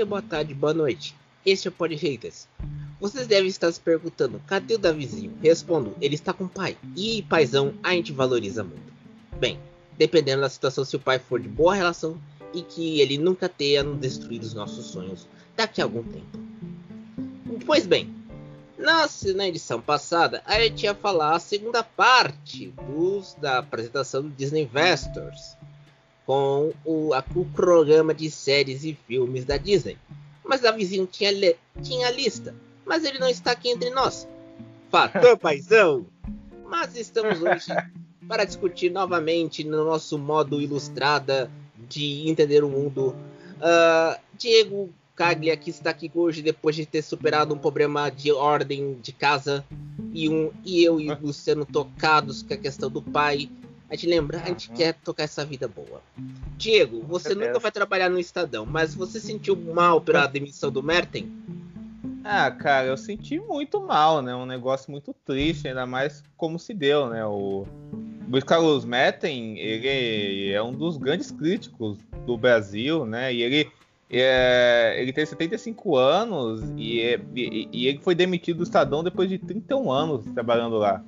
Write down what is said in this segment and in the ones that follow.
dia, boa tarde, boa noite. Este é o Pod Haters. Vocês devem estar se perguntando, cadê o Davizinho? Respondo, ele está com o pai. E paizão, a gente valoriza muito. Bem, dependendo da situação, se o pai for de boa relação e que ele nunca tenha destruído os nossos sonhos daqui a algum tempo. Pois bem, na, na edição passada, a gente ia falar a segunda parte dos, da apresentação do Disney Investors com o, a, o programa de séries e filmes da Disney. Mas a vizinho tinha, tinha a lista, mas ele não está aqui entre nós. Fator paizão! Mas estamos hoje para discutir novamente no nosso modo ilustrada de entender o mundo. Uh, Diego Caglia, que está aqui hoje depois de ter superado um problema de ordem de casa, e, um, e eu e o Luciano tocados com a questão do pai. A gente lembra, a gente uhum. quer tocar essa vida boa. Diego, você nunca vai trabalhar no Estadão, mas você sentiu mal pela demissão do Merten? Ah, cara, eu senti muito mal, né? Um negócio muito triste, ainda mais como se deu, né? O Luiz Carlos Metten, ele é um dos grandes críticos do Brasil, né? E ele, é, ele tem 75 anos e, é, e, ele foi demitido do Estadão depois de 31 anos trabalhando lá.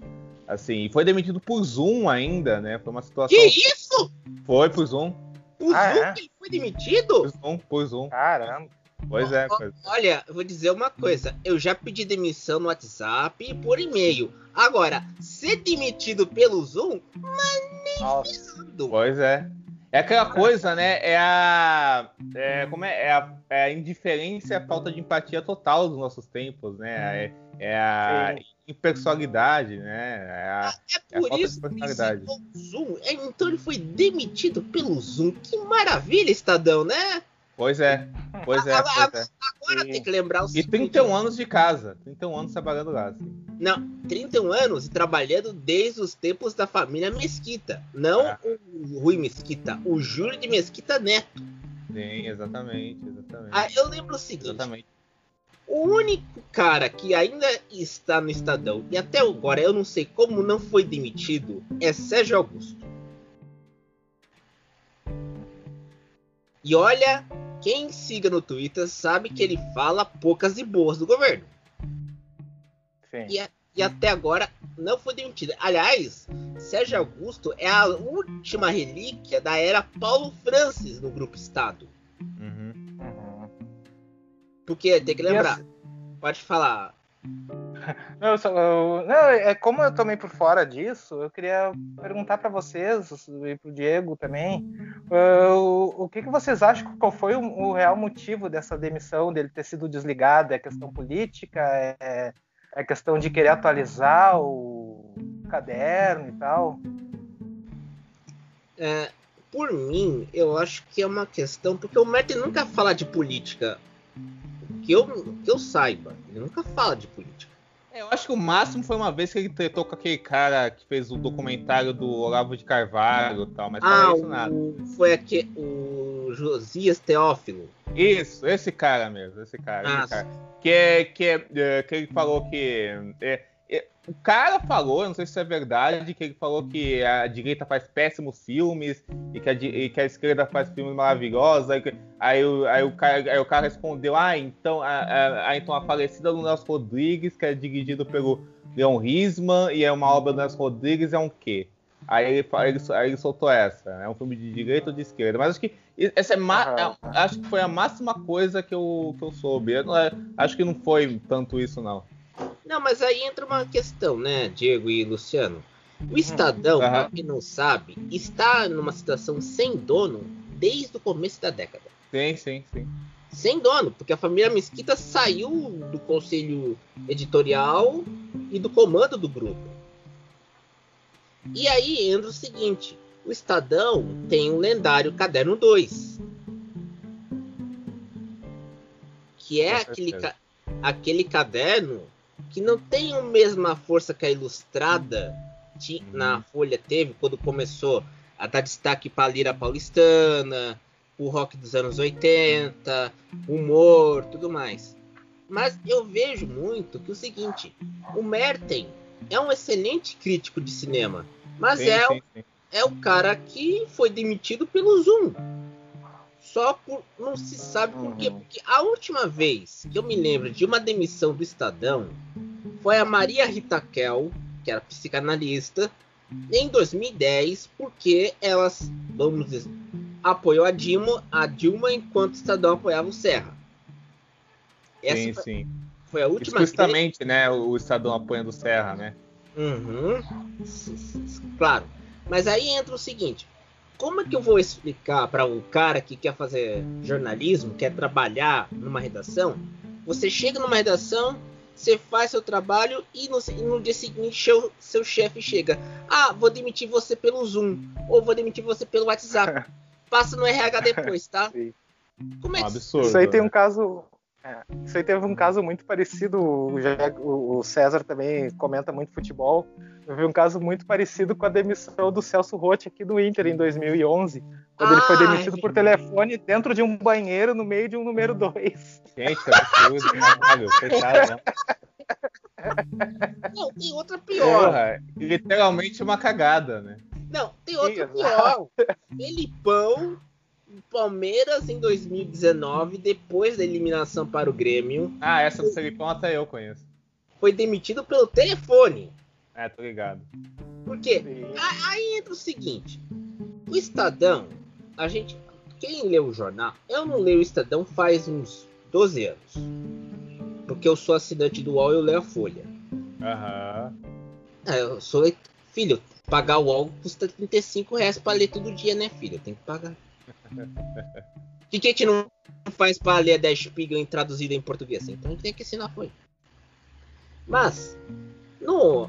Assim, foi demitido por Zoom ainda, né? Foi uma situação. Que isso? Foi por Zoom. Por ah, Zoom é? ele foi demitido? Por Zoom, por Zoom. Caramba. Pois é. Pois. Olha, eu vou dizer uma coisa. Eu já pedi demissão no WhatsApp e por e-mail. Agora, ser demitido pelo Zoom, mas nem Nossa. Pois é. É aquela coisa, né? É a. É, como é? É a, é a indiferença e a falta de empatia total dos nossos tempos, né? É, é a Sim. impessoalidade, né? É, a, ah, é por é isso que o Zoom. É, então ele foi demitido pelo Zoom. Que maravilha, Estadão, né? Pois é, pois é. Agora, pois é. agora tem que lembrar o seguinte. E 31 anos de casa, 31 anos trabalhando lá. Assim. Não, 31 anos e trabalhando desde os tempos da família Mesquita. Não é. o Rui Mesquita, o Júlio de Mesquita Neto. Sim, exatamente, exatamente. Ah, eu lembro o seguinte. Exatamente. O único cara que ainda está no Estadão, e até agora eu não sei como não foi demitido, é Sérgio Augusto. E olha, quem siga no Twitter sabe que ele fala poucas e boas do governo. Sim. E, e até agora não foi demitido. Aliás, Sérgio Augusto é a última relíquia da era Paulo Francis no Grupo Estado. Uhum. Uhum. Porque tem que lembrar. Pode falar. Não, só, eu, não, é como eu tomei por fora disso, eu queria perguntar para vocês e para o Diego também, uh, o que, que vocês acham qual foi o, o, real motivo dessa demissão dele ter sido desligado? É questão política? É, é questão de querer atualizar o caderno e tal? É, por mim, eu acho que é uma questão porque o Merten nunca fala de política que eu, que eu saiba, ele nunca fala de política. É, eu acho que o máximo foi uma vez que ele tretou com aquele cara que fez o documentário do Olavo de Carvalho e tal, mas ah, isso nada. Foi aqui, o Josias Teófilo. Isso, esse cara mesmo, esse cara. Esse cara. Que, é, que, é, é, que ele falou que. É, o cara falou, não sei se é verdade, que ele falou que a direita faz péssimos filmes e que a, e que a esquerda faz filmes maravilhosos. Aí, aí, aí, o, cara, aí o cara respondeu: Ah, então a, a, a, então a falecida do Nelson Rodrigues, que é dirigido pelo Leon Risman e é uma obra do Nelson Rodrigues, é um quê? Aí ele, ele, aí ele soltou essa. É um filme de direita ou de esquerda. Mas acho que essa é, ma, acho que foi a máxima coisa que eu, que eu soube. Eu não, acho que não foi tanto isso, não. Não, mas aí entra uma questão, né, Diego e Luciano? O Estadão, uhum. para quem não sabe, está numa situação sem dono desde o começo da década. Sim, sim, sim. Sem dono, porque a família Mesquita saiu do conselho editorial e do comando do grupo. E aí entra o seguinte: o Estadão tem o lendário Caderno 2. Que é aquele, aquele caderno que não tem a mesma força que a ilustrada na uhum. Folha teve quando começou a dar destaque para a lira paulistana, o rock dos anos 80, humor, tudo mais. Mas eu vejo muito que o seguinte, o Merten é um excelente crítico de cinema, mas sim, é, sim, sim. é o cara que foi demitido pelo Zoom. Só por. Não se sabe por quê. Uhum. Porque a última vez que eu me lembro de uma demissão do Estadão foi a Maria Rita Kel, que era psicanalista, em 2010, porque elas, vamos dizer, apoiou a Dilma, a Dilma enquanto o Estadão apoiava o Serra. Essa sim, foi, sim. Foi a última Explicitamente, vez... né? O Estadão apoiando o Serra, né? Uhum. Claro. Mas aí entra o seguinte: como é que eu vou explicar para um cara que quer fazer jornalismo, quer trabalhar numa redação? Você chega numa redação, você faz seu trabalho e no, no dia seguinte seu, seu chefe chega: Ah, vou demitir você pelo Zoom, ou vou demitir você pelo WhatsApp. Passa no RH depois, tá? Sim. Como é que... Um absurdo, Isso aí tem né? um caso. É, isso aí teve um caso muito parecido. O, o César também comenta muito futebol. Eu vi um caso muito parecido com a demissão do Celso Rotti aqui do Inter em 2011, quando ah, ele foi demitido por telefone dentro de um banheiro no meio de um número 2. Gente, é absurdo, caralho, coitado, né? Não, tem outra pior. Porra, literalmente uma cagada, né? Não, tem outra pior. Felipão, Palmeiras em 2019, depois da eliminação para o Grêmio. Ah, essa do Felipão até eu conheço. Foi demitido pelo telefone. É, tô ligado. Porque aí entra o seguinte: o Estadão, a gente. Quem lê o jornal, eu não leio o Estadão faz uns 12 anos. Porque eu sou assinante do UOL e eu leio a Folha. Aham. É, eu sou. Filho, pagar o UOL custa 35 reais pra ler todo dia, né, filho? Tem que pagar. O que, que a gente não faz pra ler Der Spiegel traduzida em português? Então a gente tem que ensinar Folha. Mas, no,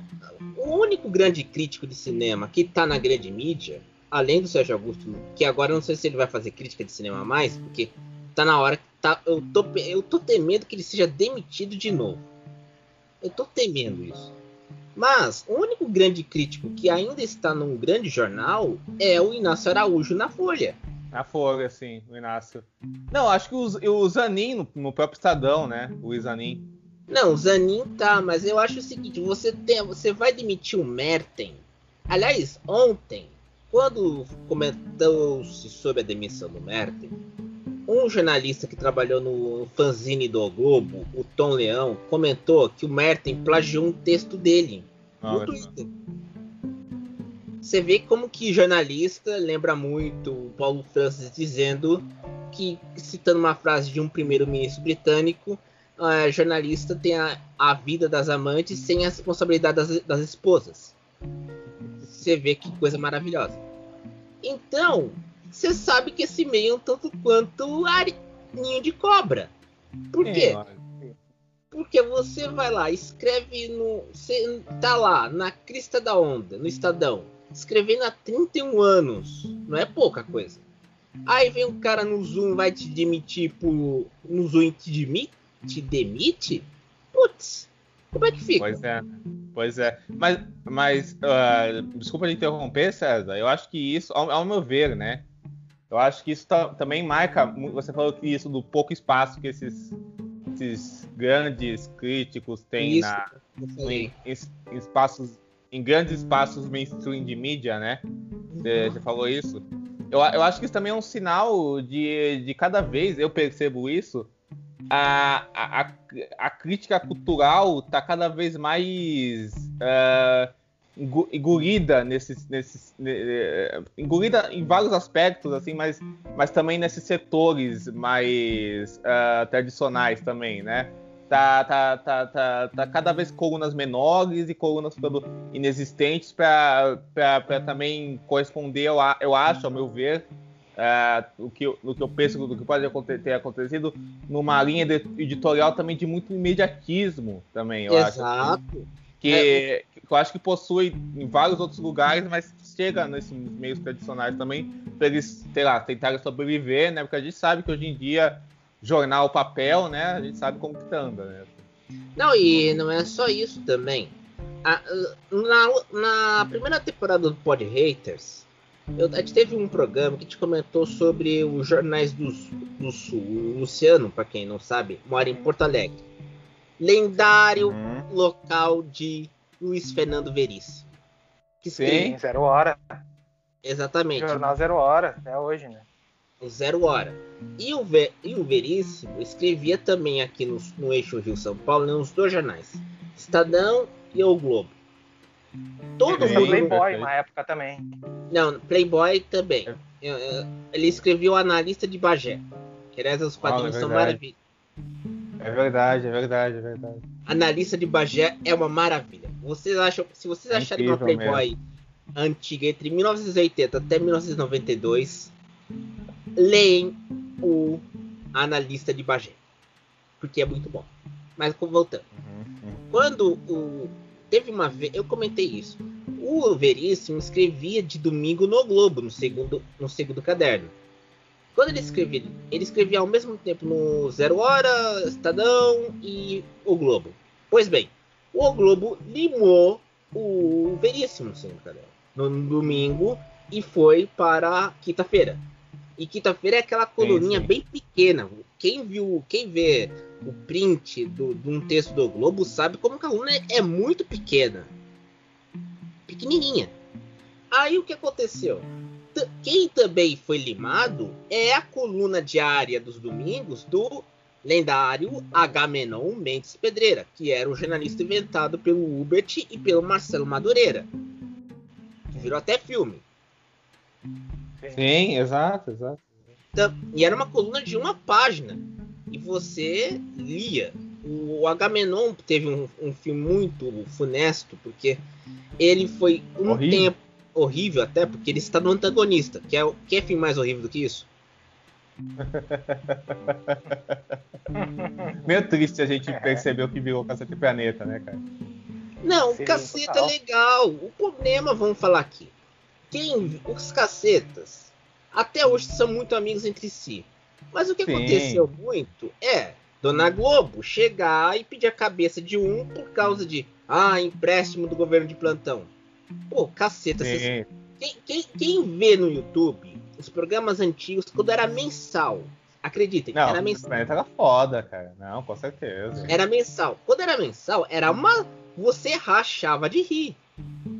o único grande crítico de cinema que tá na grande mídia, além do Sérgio Augusto, que agora eu não sei se ele vai fazer crítica de cinema mais, porque tá na hora que tá, eu, tô, eu tô temendo que ele seja demitido de novo. Eu tô temendo isso. Mas o único grande crítico que ainda está num grande jornal é o Inácio Araújo na Folha. Na Folha, sim, o Inácio. Não, acho que o, o Zanin no, no próprio Estadão, né? O Zanin. Não, o Zanin tá, mas eu acho o seguinte: você, tem, você vai demitir o Merten. Aliás, ontem, quando comentou-se sobre a demissão do Merten, um jornalista que trabalhou no fanzine do Globo, o Tom Leão, comentou que o Merten plagiou um texto dele no ah, Twitter. Você vê como que jornalista lembra muito o Paulo Francis dizendo que, citando uma frase de um primeiro-ministro britânico, uh, jornalista tem a, a, vida das amantes sem a responsabilidade das, das esposas. Você vê que coisa maravilhosa. Então, você sabe que esse meio é um tanto quanto ninho de cobra. Por quê? Porque você vai lá, escreve no. Você tá lá, na crista da onda, no Estadão, escrevendo há 31 anos. Não é pouca coisa. Aí vem um cara no Zoom, vai te demitir por. No Zoom te demite? te demite, putz, como é que fica? Pois é, pois é. Mas, mas uh, desculpa de interromper, César. Eu acho que isso, ao, ao meu ver, né? Eu acho que isso também marca. Você falou que isso do pouco espaço que esses, esses grandes críticos têm isso, na, em, em, espaços, em grandes espaços mainstream de mídia, né? Você, falou isso. Eu, eu acho que isso também é um sinal de, de cada vez, eu percebo isso, a, a, a crítica cultural está cada vez mais uh, engolida nesses, nesses uh, engolida em vários aspectos assim mas, mas também nesses setores mais uh, tradicionais também né tá, tá, tá, tá, tá cada vez colunas menores e colunas inexistentes para também corresponder eu, eu acho ao meu ver é, o, que, o que eu penso do que pode ter acontecido numa linha editorial também de muito imediatismo também, eu Exato. acho. Que, é. que eu acho que possui em vários outros lugares, mas chega nesses meios tradicionais também, para eles, sei lá, tentarem sobreviver, né? Porque a gente sabe que hoje em dia, jornal, papel, né? A gente sabe como que tá anda, né? Não, e não é só isso também. A, na, na primeira temporada do Pod Haters, eu, a gente teve um programa que te comentou sobre os jornais do, do Sul. O Luciano, para quem não sabe, mora em Porto Alegre. Lendário uhum. local de Luiz Fernando Veríssimo. Que Sim, zero hora. Exatamente. Jornal zero hora, até hoje, né? Zero Hora. E o, Ver, e o Veríssimo escrevia também aqui no, no eixo Rio-São Paulo, nos dois jornais, Estadão e O Globo. Todo mundo... Playboy na época também. Não, Playboy também. Ele escreveu Analista de Bagé. Que os quadrinhos oh, é são maravilhosos. É verdade, é verdade, é verdade. Analista de Bagé é uma maravilha. Vocês acham, se vocês é acharem uma Playboy mesmo. antiga entre 1980 até 1992, leem o Analista de Bagé. Porque é muito bom. Mas voltando. Uhum. Quando o. Teve uma vez. Eu comentei isso. O Veríssimo escrevia de domingo no Globo, no segundo, no segundo caderno. Quando ele escrevia, ele escrevia ao mesmo tempo no Zero Hora, Estadão e O Globo. Pois bem, o Globo limou o Veríssimo no segundo caderno no domingo e foi para quinta-feira. E quinta-feira é aquela coluninha sim, sim. bem pequena. Quem viu, quem vê o print do, de um texto do Globo sabe como a coluna é, é muito pequena. Pequenininha. Aí o que aconteceu? T quem também foi limado é a coluna diária dos domingos do lendário Agamenon Mendes Pedreira, que era o jornalista inventado pelo Hubert e pelo Marcelo Madureira. Que virou até filme. Sim, exato, exato. Então, e era uma coluna de uma página. E você lia. O Agamenon teve um, um filme muito funesto, porque ele foi um horrível. tempo horrível até, porque ele está no antagonista. Que é, que é filme mais horrível do que isso? Meio triste a gente percebeu que virou Caceta e Planeta, né, cara? Não, Sim, Caceta é legal. O problema, vamos falar aqui, quem os cacetas até hoje são muito amigos entre si. Mas o que Sim. aconteceu muito é Dona Globo chegar e pedir a cabeça de um por causa de ah, empréstimo do governo de plantão. Pô, caceta. Cês... Quem, quem, quem, vê no YouTube os programas antigos, quando era mensal, acreditem, não, era mensal. Era foda, cara. Não, com certeza. Era mensal. Quando era mensal, era uma. Você rachava de rir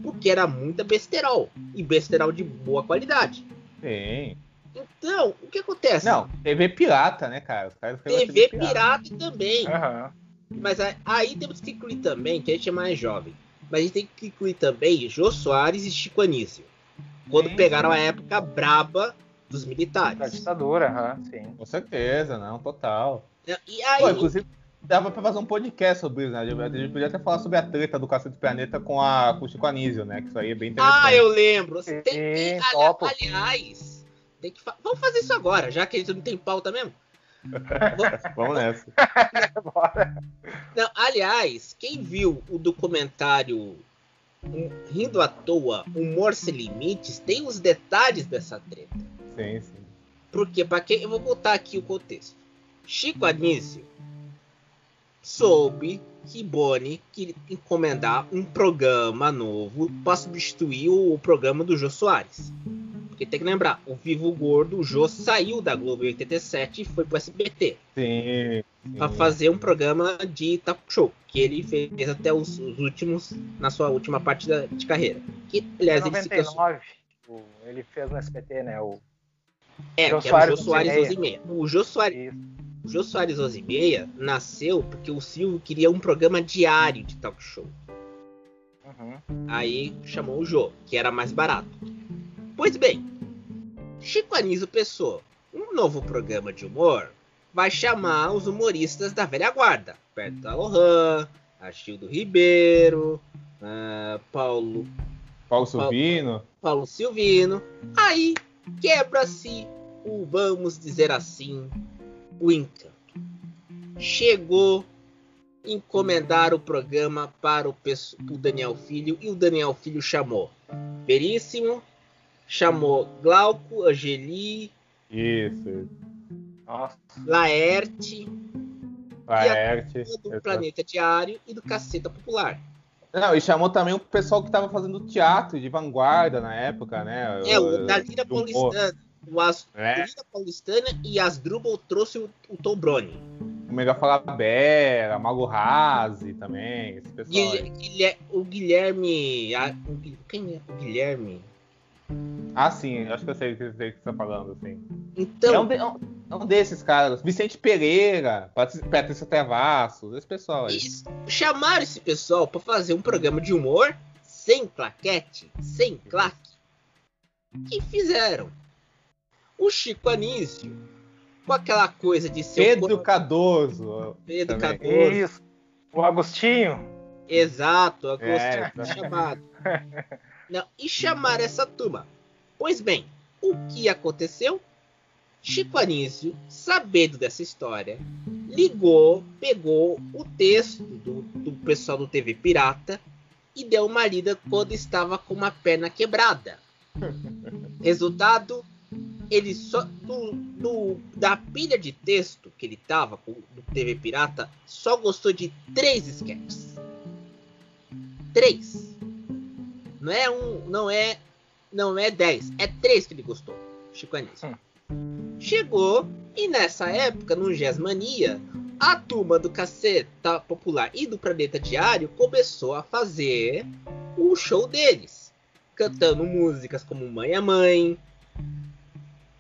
porque era muita besterol. E besterol de boa qualidade. Sim. Então, o que acontece? Não, TV pirata, né, cara? TV, TV pirata. pirata também. Uhum. Mas aí temos que incluir também, que a gente é mais jovem. Mas a gente tem que incluir também Jô Soares e Chico Anísio. Quando sim, pegaram sim. a época braba dos militares. Da ditadura, uhum, sim. Com certeza, não, total. E aí, Pô, inclusive, dava pra fazer um podcast sobre isso, né? A gente podia até falar sobre a treta do Cacete Planeta com, a, com o Chico Anísio, né? Que isso aí é bem interessante. Ah, eu lembro. Você tem que, aliás, tem que fa... vamos fazer isso agora, já que a gente não tem pauta mesmo. vamos nessa. não, aliás, quem viu o documentário Rindo à Toa, Humor Sem Limites, tem os detalhes dessa treta. Sim, sim. Porque, para quem. Eu vou botar aqui o contexto. Chico Anísio soube que Boni queria encomendar um programa novo para substituir o programa do Jô Soares. Porque tem que lembrar, o Vivo Gordo, o Jô saiu da Globo em 87 e foi pro SBT. Sim. Para fazer um programa de talk show, que ele fez até os, os últimos, na sua última parte da, de carreira. Que, aliás, 99, ele, ele fez no SBT, né? O... É, Jô que era o Jô Soares 11 e meia. O Jô Soares. Isso. O Jô Soares 11 e meia nasceu porque o Silvio queria um programa diário de talk show. Uhum. Aí chamou o Jô, que era mais barato. Pois bem, Chico Anísio pensou, um novo programa de humor vai chamar os humoristas da velha guarda. Perto da Lohan, Achildo Ribeiro, uh, Paulo... Paulo Silvino. Paulo, Paulo Silvino. Aí quebra-se o, vamos dizer assim, o encanto. Chegou encomendar o programa para o, o Daniel Filho e o Daniel Filho chamou Veríssimo, chamou Glauco, Angeli, isso. Nossa. Laerte, Laerte do Planeta Diário e do Caceta Popular. Não, e chamou também o pessoal que estava fazendo teatro de vanguarda na época, né? É, o da Lira Paulistana. O As... É. Paulistana e Asdrubal trouxe o, o Tom Brony. O Mega Falabella, Mago Razi também, esse pessoal. Guilherme, o Guilherme. A, o, quem é o Guilherme? Ah, sim, acho que eu sei o que você está falando, assim. Então. É um, de, é um, desses caras. Vicente Pereira, Patrícia Travassos, esse pessoal aí. Isso. Chamaram esse pessoal para fazer um programa de humor sem claquete, sem claque. Que fizeram? O Chico Anísio, com aquela coisa de ser. Pedro Cardoso. Pedro Cardoso. Isso. O Agostinho. Exato, Agostinho é. chamado. Não, e chamar essa turma Pois bem, o que aconteceu? Chico Anísio, sabendo dessa história, ligou, pegou o texto do, do pessoal do TV Pirata e deu uma lida quando estava com uma perna quebrada. Resultado, ele só do, do, da pilha de texto que ele tava com do TV Pirata, só gostou de três sketches. Três. Não é um, não é não é 10, é 3 que ele gostou. Chico Anísio. Hum. Chegou e nessa época, no Gesmania, a turma do Caceta Popular e do Planeta Diário começou a fazer o show deles. Cantando músicas como Mãe a Mãe,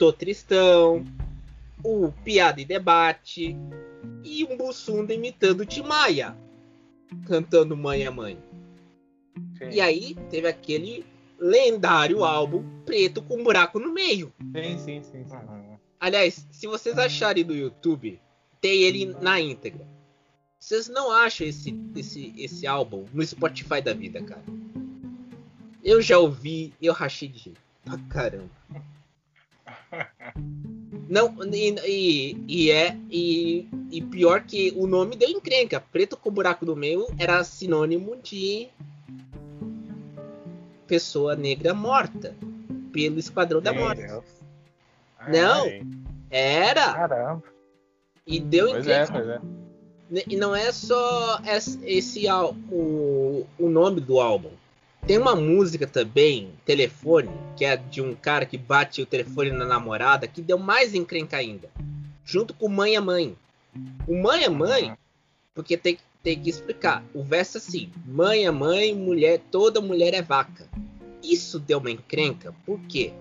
Tô Tristão, o Piada e Debate e um Bussunda imitando Timaya, cantando Mãe a Mãe. Sim. E aí teve aquele lendário álbum preto com um buraco no meio. Sim, sim, sim. sim. Aliás, se vocês acharem no YouTube, tem ele na íntegra. Vocês não acham esse, esse, esse álbum no Spotify da vida, cara? Eu já ouvi, eu rachei de jeito. Pra caramba. Não, e, e, é. E, e pior que o nome deu encrenca. Preto com buraco no meio era sinônimo de pessoa negra morta pelo Esquadrão da Morte. Não, era. Caramba. E deu pois é, pois é. E não é só esse o, o nome do álbum. Tem uma música também, Telefone, que é de um cara que bate o telefone na namorada, que deu mais encrenca ainda. Junto com Mãe a Mãe. O Mãe a Mãe, porque tem, tem que explicar. O verso é assim: Mãe a mãe, mulher, toda mulher é vaca. Isso deu uma encrenca, porque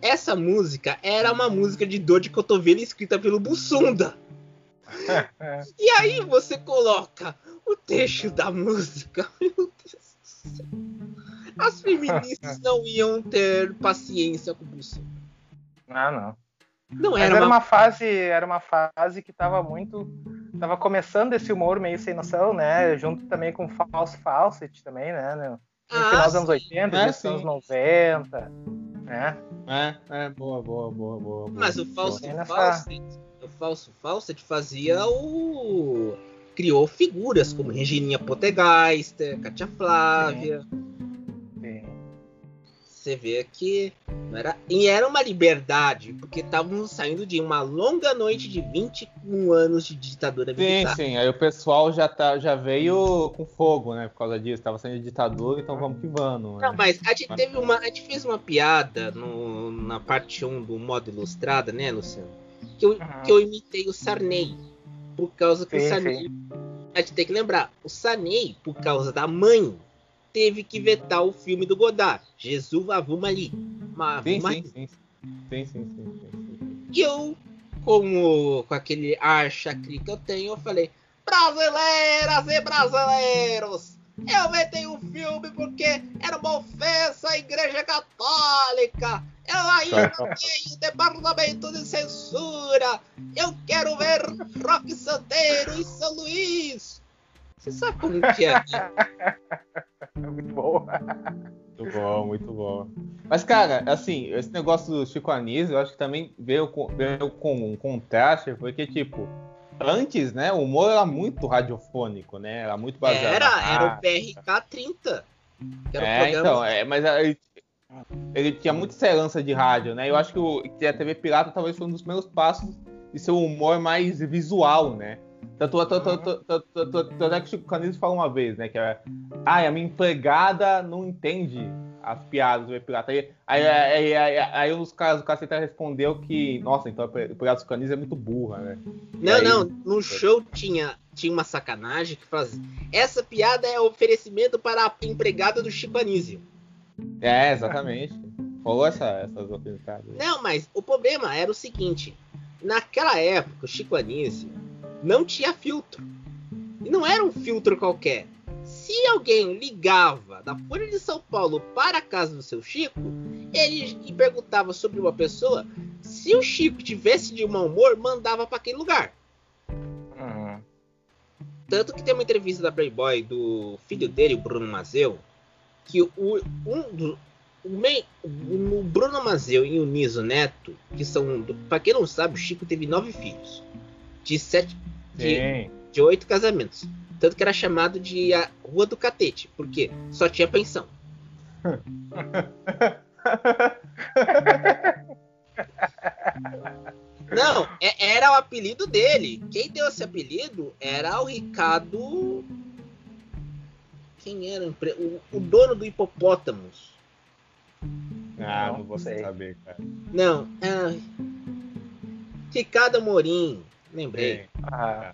essa música era uma música de dor de cotovelo escrita pelo Bussunda. e aí você coloca o texto da música. Meu Deus céu. As feministas não iam ter paciência com o Bussunda. Ah, não. Não era, era uma... uma... fase, era uma fase que estava muito, tava começando esse humor meio sem noção, né? Junto também com False Fawcett também, né? no ah, final dos anos 80, é, dos anos 90, né? É, é, boa, boa, boa, boa. Mas o falso Fawcett, o falso Fawcett fazia o criou figuras como Regininha Potegeister, Katia Flávia. Sim você vê que era, e era uma liberdade, porque estávamos saindo de uma longa noite de 21 anos de ditadura militar. Sim, sim, aí o pessoal já, tá, já veio com fogo, né, por causa disso, estava saindo de ditadura, então vamos que vamos. Né? Não, mas a gente teve uma, a gente fez uma piada no, na parte 1 do modo ilustrada, né, Luciano? Que eu, que eu imitei o Sarney, por causa que sim, o Sarney... Sim. A gente tem que lembrar, o Sarney, por causa da mãe teve que vetar o filme do Godard, Jesus Avumali. Sim, sim, sim, sim, sim, sim, E eu, como com aquele ar chacri que eu tenho, eu falei: Brasileiras e brasileiros, eu vetei o filme porque era uma ofensa à Igreja Católica. Eu ainda tenho departamento de censura. Eu quero ver Rock Santeiro em São Luís. Você sabe como que é? muito bom. Muito bom, muito bom. Mas, cara, assim, esse negócio do Chico Anísio, eu acho que também veio com, veio com um contraste, porque, tipo, antes, né, o humor era muito radiofônico, né? Era muito baseado. Era, era o PRK 30. é, então, é, mas ele, ele tinha muita herança de rádio, né? Eu acho que, o, que a TV Pirata talvez foi um dos primeiros passos de ser um humor mais visual, né? Tanto, tanto, tanto, é que o Chico Canizo fala uma vez, né? Que é. Ai, a minha empregada não entende as piadas do pirata. Aí, aí, aí, aí, aí dos caras do caceta respondeu que, nossa, então empregada do Canizo é muito burra, né? Não, não, no show tinha, tinha uma sacanagem que fazia. Essa piada é oferecimento para a empregada do Chico Anísio. É, exatamente. rolou essa, essas opiniões. Não, mas o problema era o seguinte: naquela época, o Chico Anísio não tinha filtro. E não era um filtro qualquer. Se alguém ligava da Folha de São Paulo para a casa do seu Chico, ele perguntava sobre uma pessoa. Se o Chico tivesse de mau humor, mandava para aquele lugar. Uhum. Tanto que tem uma entrevista da Playboy do filho dele, o Bruno Mazeu, que o, um do, o, mei, o Bruno Mazeu e o Niso Neto, que são, para quem não sabe, o Chico teve nove filhos, de sete, de, de oito casamentos. Tanto que era chamado de a Rua do Catete, porque só tinha pensão. Não, é, era o apelido dele. Quem deu esse apelido era o Ricardo. Quem era o, o dono do Hipopótamos? Ah, não vou saber, cara. Não, é... Ricardo Amorim, lembrei. Ah.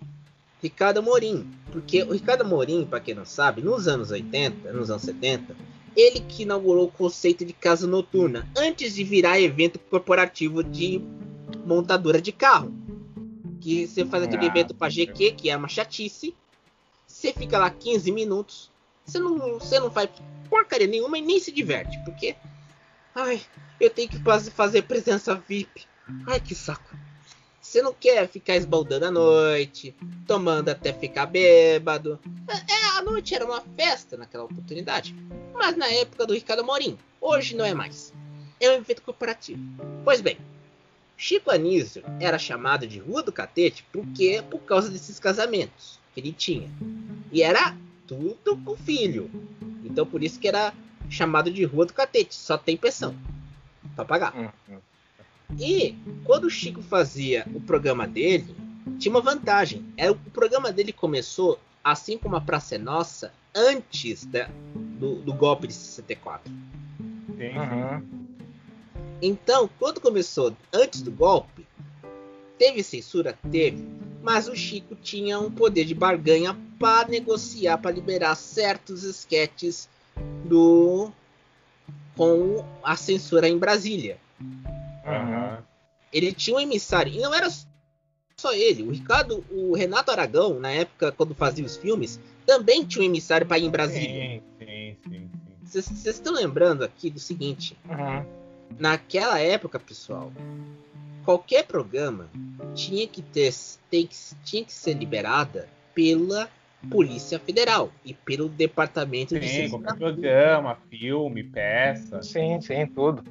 Ricardo Amorim, porque o Ricardo Amorim, para quem não sabe, nos anos 80, nos anos 70, ele que inaugurou o conceito de casa noturna, antes de virar evento corporativo de montadora de carro. Que você faz aquele ah, evento para GQ, que é uma chatice. Você fica lá 15 minutos, você não, você não faz porcaria nenhuma e nem se diverte, porque ai, eu tenho que fazer presença VIP. Ai, que saco. Você não quer ficar esbaldando a noite, tomando até ficar bêbado. É, a noite era uma festa naquela oportunidade. Mas na época do Ricardo Morim, hoje não é mais. É um evento corporativo. Pois bem, Chico Anísio era chamado de Rua do Catete porque por causa desses casamentos que ele tinha. E era tudo com filho. Então por isso que era chamado de Rua do Catete. Só tem pensão para pagar. Uhum. E quando o Chico fazia o programa dele, tinha uma vantagem. Era, o programa dele começou, assim como a Praça é Nossa, antes da, do, do, golpe de 64. Uhum. Então, quando começou antes do golpe, teve censura? Teve. Mas o Chico tinha um poder de barganha para negociar, para liberar certos esquetes do com a censura em Brasília. Ele tinha um emissário. E não era só ele. O Ricardo, o Renato Aragão, na época, quando fazia os filmes, também tinha um emissário para ir em Brasília. Sim, sim, sim. Vocês estão lembrando aqui do seguinte? Uhum. Naquela época, pessoal, qualquer programa tinha que ter, tem, tinha que ser liberada pela Polícia Federal e pelo Departamento sim, de Segurança. Qualquer programa, filme, peça. Sim, sim, tudo.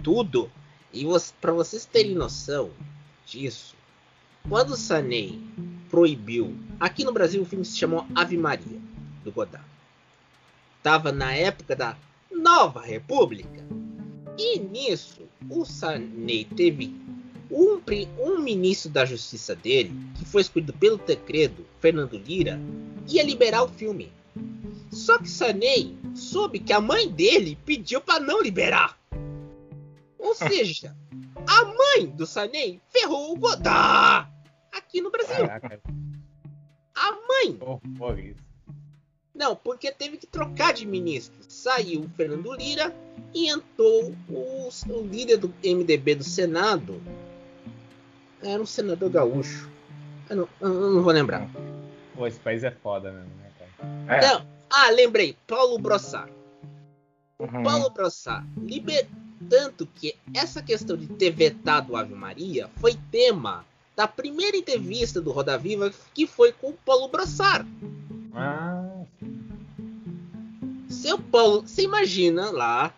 Tudo. E você, para vocês terem noção disso, quando o Sanei proibiu, aqui no Brasil o filme se chamou Ave Maria do Godard. Tava na época da Nova República. E nisso, o Sanei teve um, um, ministro da justiça dele, que foi escolhido pelo Tancredo, Fernando Lira, ia liberar o filme. Só que Sanei soube que a mãe dele pediu para não liberar. Ou seja, a mãe do Sanem ferrou o Godard aqui no Brasil. Caraca. A mãe. Oh, Não, porque teve que trocar de ministro. Saiu o Fernando Lira e entrou o, o líder do MDB do Senado. Era um senador gaúcho. Eu não, eu não vou lembrar. Pô, esse país é foda mesmo, né, cara? É. Não. Ah, lembrei. Paulo Brossard. Uhum. Paulo Brossard liber, tanto que essa questão de ter vetado Ave Maria foi tema da primeira entrevista do Roda Viva, que foi com o Paulo Brossard. Ah. Seu Paulo, você imagina lá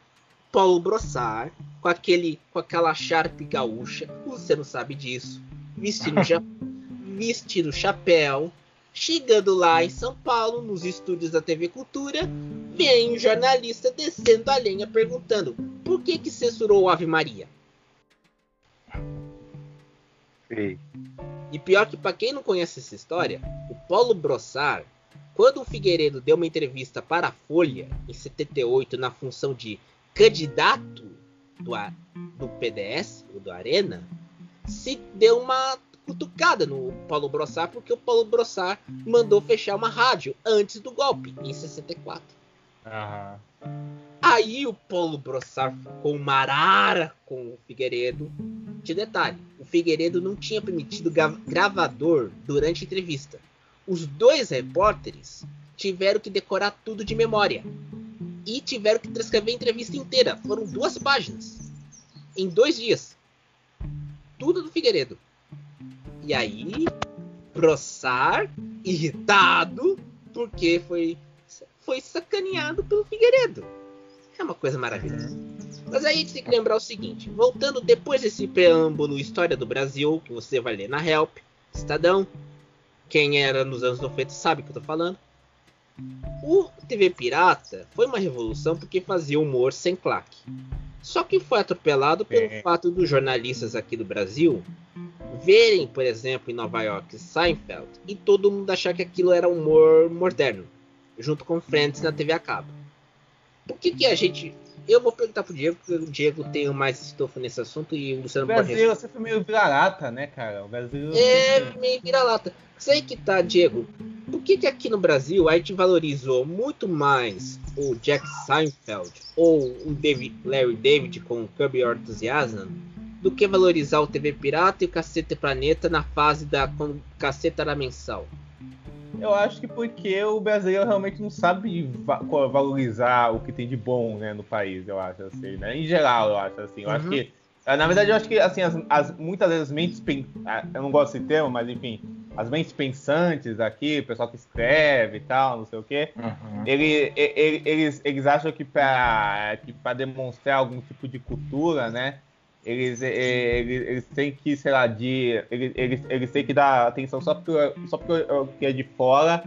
Paulo Brossard com aquele com aquela Sharp gaúcha, você não sabe disso, vestindo, vestindo chapéu, Chegando lá em São Paulo, nos estúdios da TV Cultura, vem um jornalista descendo a lenha perguntando por que que censurou Ave Maria. Sim. E pior que para quem não conhece essa história, o Paulo Brossard, quando o Figueiredo deu uma entrevista para a Folha em 78 na função de candidato do, do PDS, do Arena, se deu uma cutucada no Paulo Brossard, porque o Paulo Brossard mandou fechar uma rádio antes do golpe, em 64. Uhum. Aí o Paulo Brossard ficou marara com o Figueiredo. De detalhe, o Figueiredo não tinha permitido gravador durante a entrevista. Os dois repórteres tiveram que decorar tudo de memória. E tiveram que transcrever a entrevista inteira. Foram duas páginas. Em dois dias. Tudo do Figueiredo. E aí, Brossard, irritado, porque foi, foi sacaneado pelo Figueiredo. É uma coisa maravilhosa. Mas aí a gente tem que lembrar o seguinte: voltando depois desse preâmbulo História do Brasil, que você vai ler na Help, Estadão, quem era nos anos 90 sabe o que eu tô falando. O TV Pirata foi uma revolução porque fazia humor sem claque. Só que foi atropelado pelo é. fato dos jornalistas aqui do Brasil verem, por exemplo, em Nova York, Seinfeld e todo mundo achar que aquilo era humor moderno, junto com Friends na TV a cabo. Por que, que a gente. Eu vou perguntar pro Diego, porque o Diego tem mais estofo nesse assunto e o Luciano O Brasil você foi meio vira-lata, né, cara? O Brasil. É, meio vira-lata. Sei que tá, Diego. Por que, que aqui no Brasil a gente valorizou muito mais o Jack Seinfeld ou o David, Larry David com o Curb Your Enthusiasm do que valorizar o TV Pirata e o Cacete Planeta na fase da quando o Caceta era mensal? Eu acho que porque o brasileiro realmente não sabe valorizar o que tem de bom né, no país, eu acho assim, né? Em geral, eu acho assim. Eu uhum. acho que. Eh, na verdade, eu acho que assim, as, as muitas vezes mentes. Ah, eu não gosto desse termo, mas enfim. As mentes pensantes aqui, o pessoal que escreve e tal, não sei o quê, uhum. ele, ele, eles, eles acham que para que demonstrar algum tipo de cultura, né? Eles, é, eles, eles têm que, sei lá, de, eles, eles, eles têm que dar atenção só porque, só porque o que é de fora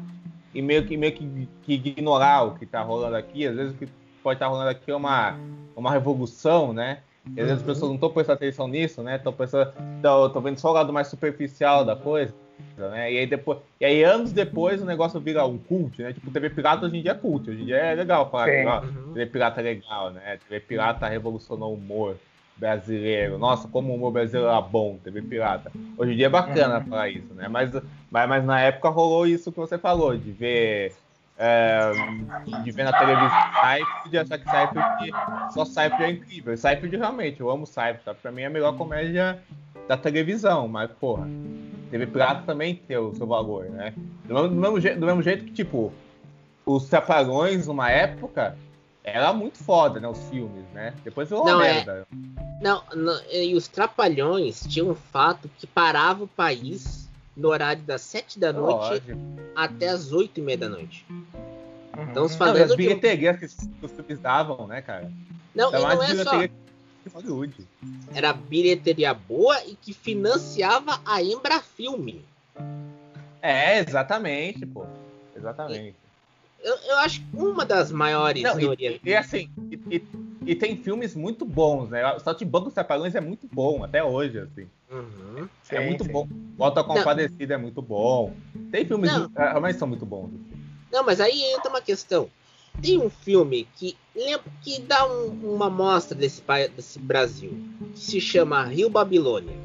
e meio que, meio que, que ignorar o que está rolando aqui. Às vezes o que pode estar tá rolando aqui é uma, uma revolução, né? E às vezes as uhum. pessoas não estão prestando atenção nisso, né? Estão pensando, estão vendo só o lado mais superficial da coisa. Né? E aí depois, e aí anos depois o negócio vira um cult, né? Tipo, TV pirata hoje em dia é cult, hoje em dia é legal falar que ó, uhum. TV pirata é legal, né? TV pirata revolucionou o humor brasileiro. Nossa, como o humor brasileiro era bom, TV Pirata. Hoje em dia é bacana uhum. falar isso, né? Mas, mas, mas na época rolou isso que você falou, de ver. É, de ver na televisão Seinfeld de achar que Seinfeld só Seinfeld é incrível. Seinfeld realmente, eu amo Seinfeld, sabe? Pra mim é a melhor comédia da televisão, mas porra, TV Pirata também tem o seu valor, né? Do mesmo, do mesmo, jeito, do mesmo jeito que, tipo, os Trapalhões, numa época, era muito foda, né? Os filmes, né? Depois uma não, é- merda. É... Não, não, e os Trapalhões tinham um fato que parava o país no horário das 7 da noite Lógico. até as 8 e meia da noite. Uhum. Estamos falando não, as bilheterias que os filmes davam, né, cara? Não, e não é só... Era bilheteria boa e que financiava a Embrafilme. É, exatamente, pô. Exatamente. Eu, eu acho que uma das maiores Não, e, e, assim, e, e, e, tem filmes muito bons, né? O Saltimbanco dos Trapalhões é muito bom, até hoje, assim. Uhum, é sim, muito sim. bom. Volta Compadecida é muito bom. Tem filmes Não. que realmente são muito bons. Assim. Não, mas aí entra uma questão. Tem um filme que que dá um, uma mostra desse, desse Brasil, que se chama Rio Babilônia,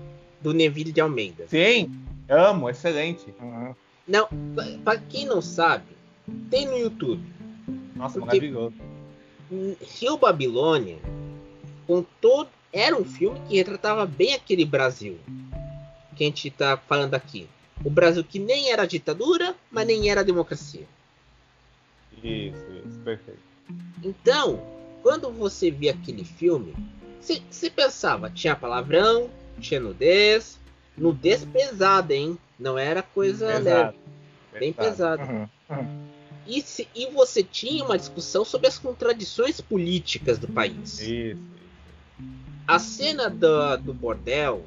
do Neville de Almeida. Sim, amo, excelente. Uhum. Não, para quem não sabe, tem no YouTube. Nossa, maravilhoso. Rio Babilônia com todo, era um filme que retratava bem aquele Brasil que a gente está falando aqui. O Brasil que nem era ditadura, mas nem era democracia. Isso, isso, perfeito. Então, quando você via aquele filme, você pensava, tinha palavrão, tinha nudez, nudez pesada, hein? Não era coisa pesado, leve, bem pesada. Uhum, uhum. E, se, e você tinha uma discussão sobre as contradições políticas do país. Isso. A cena do, do bordel,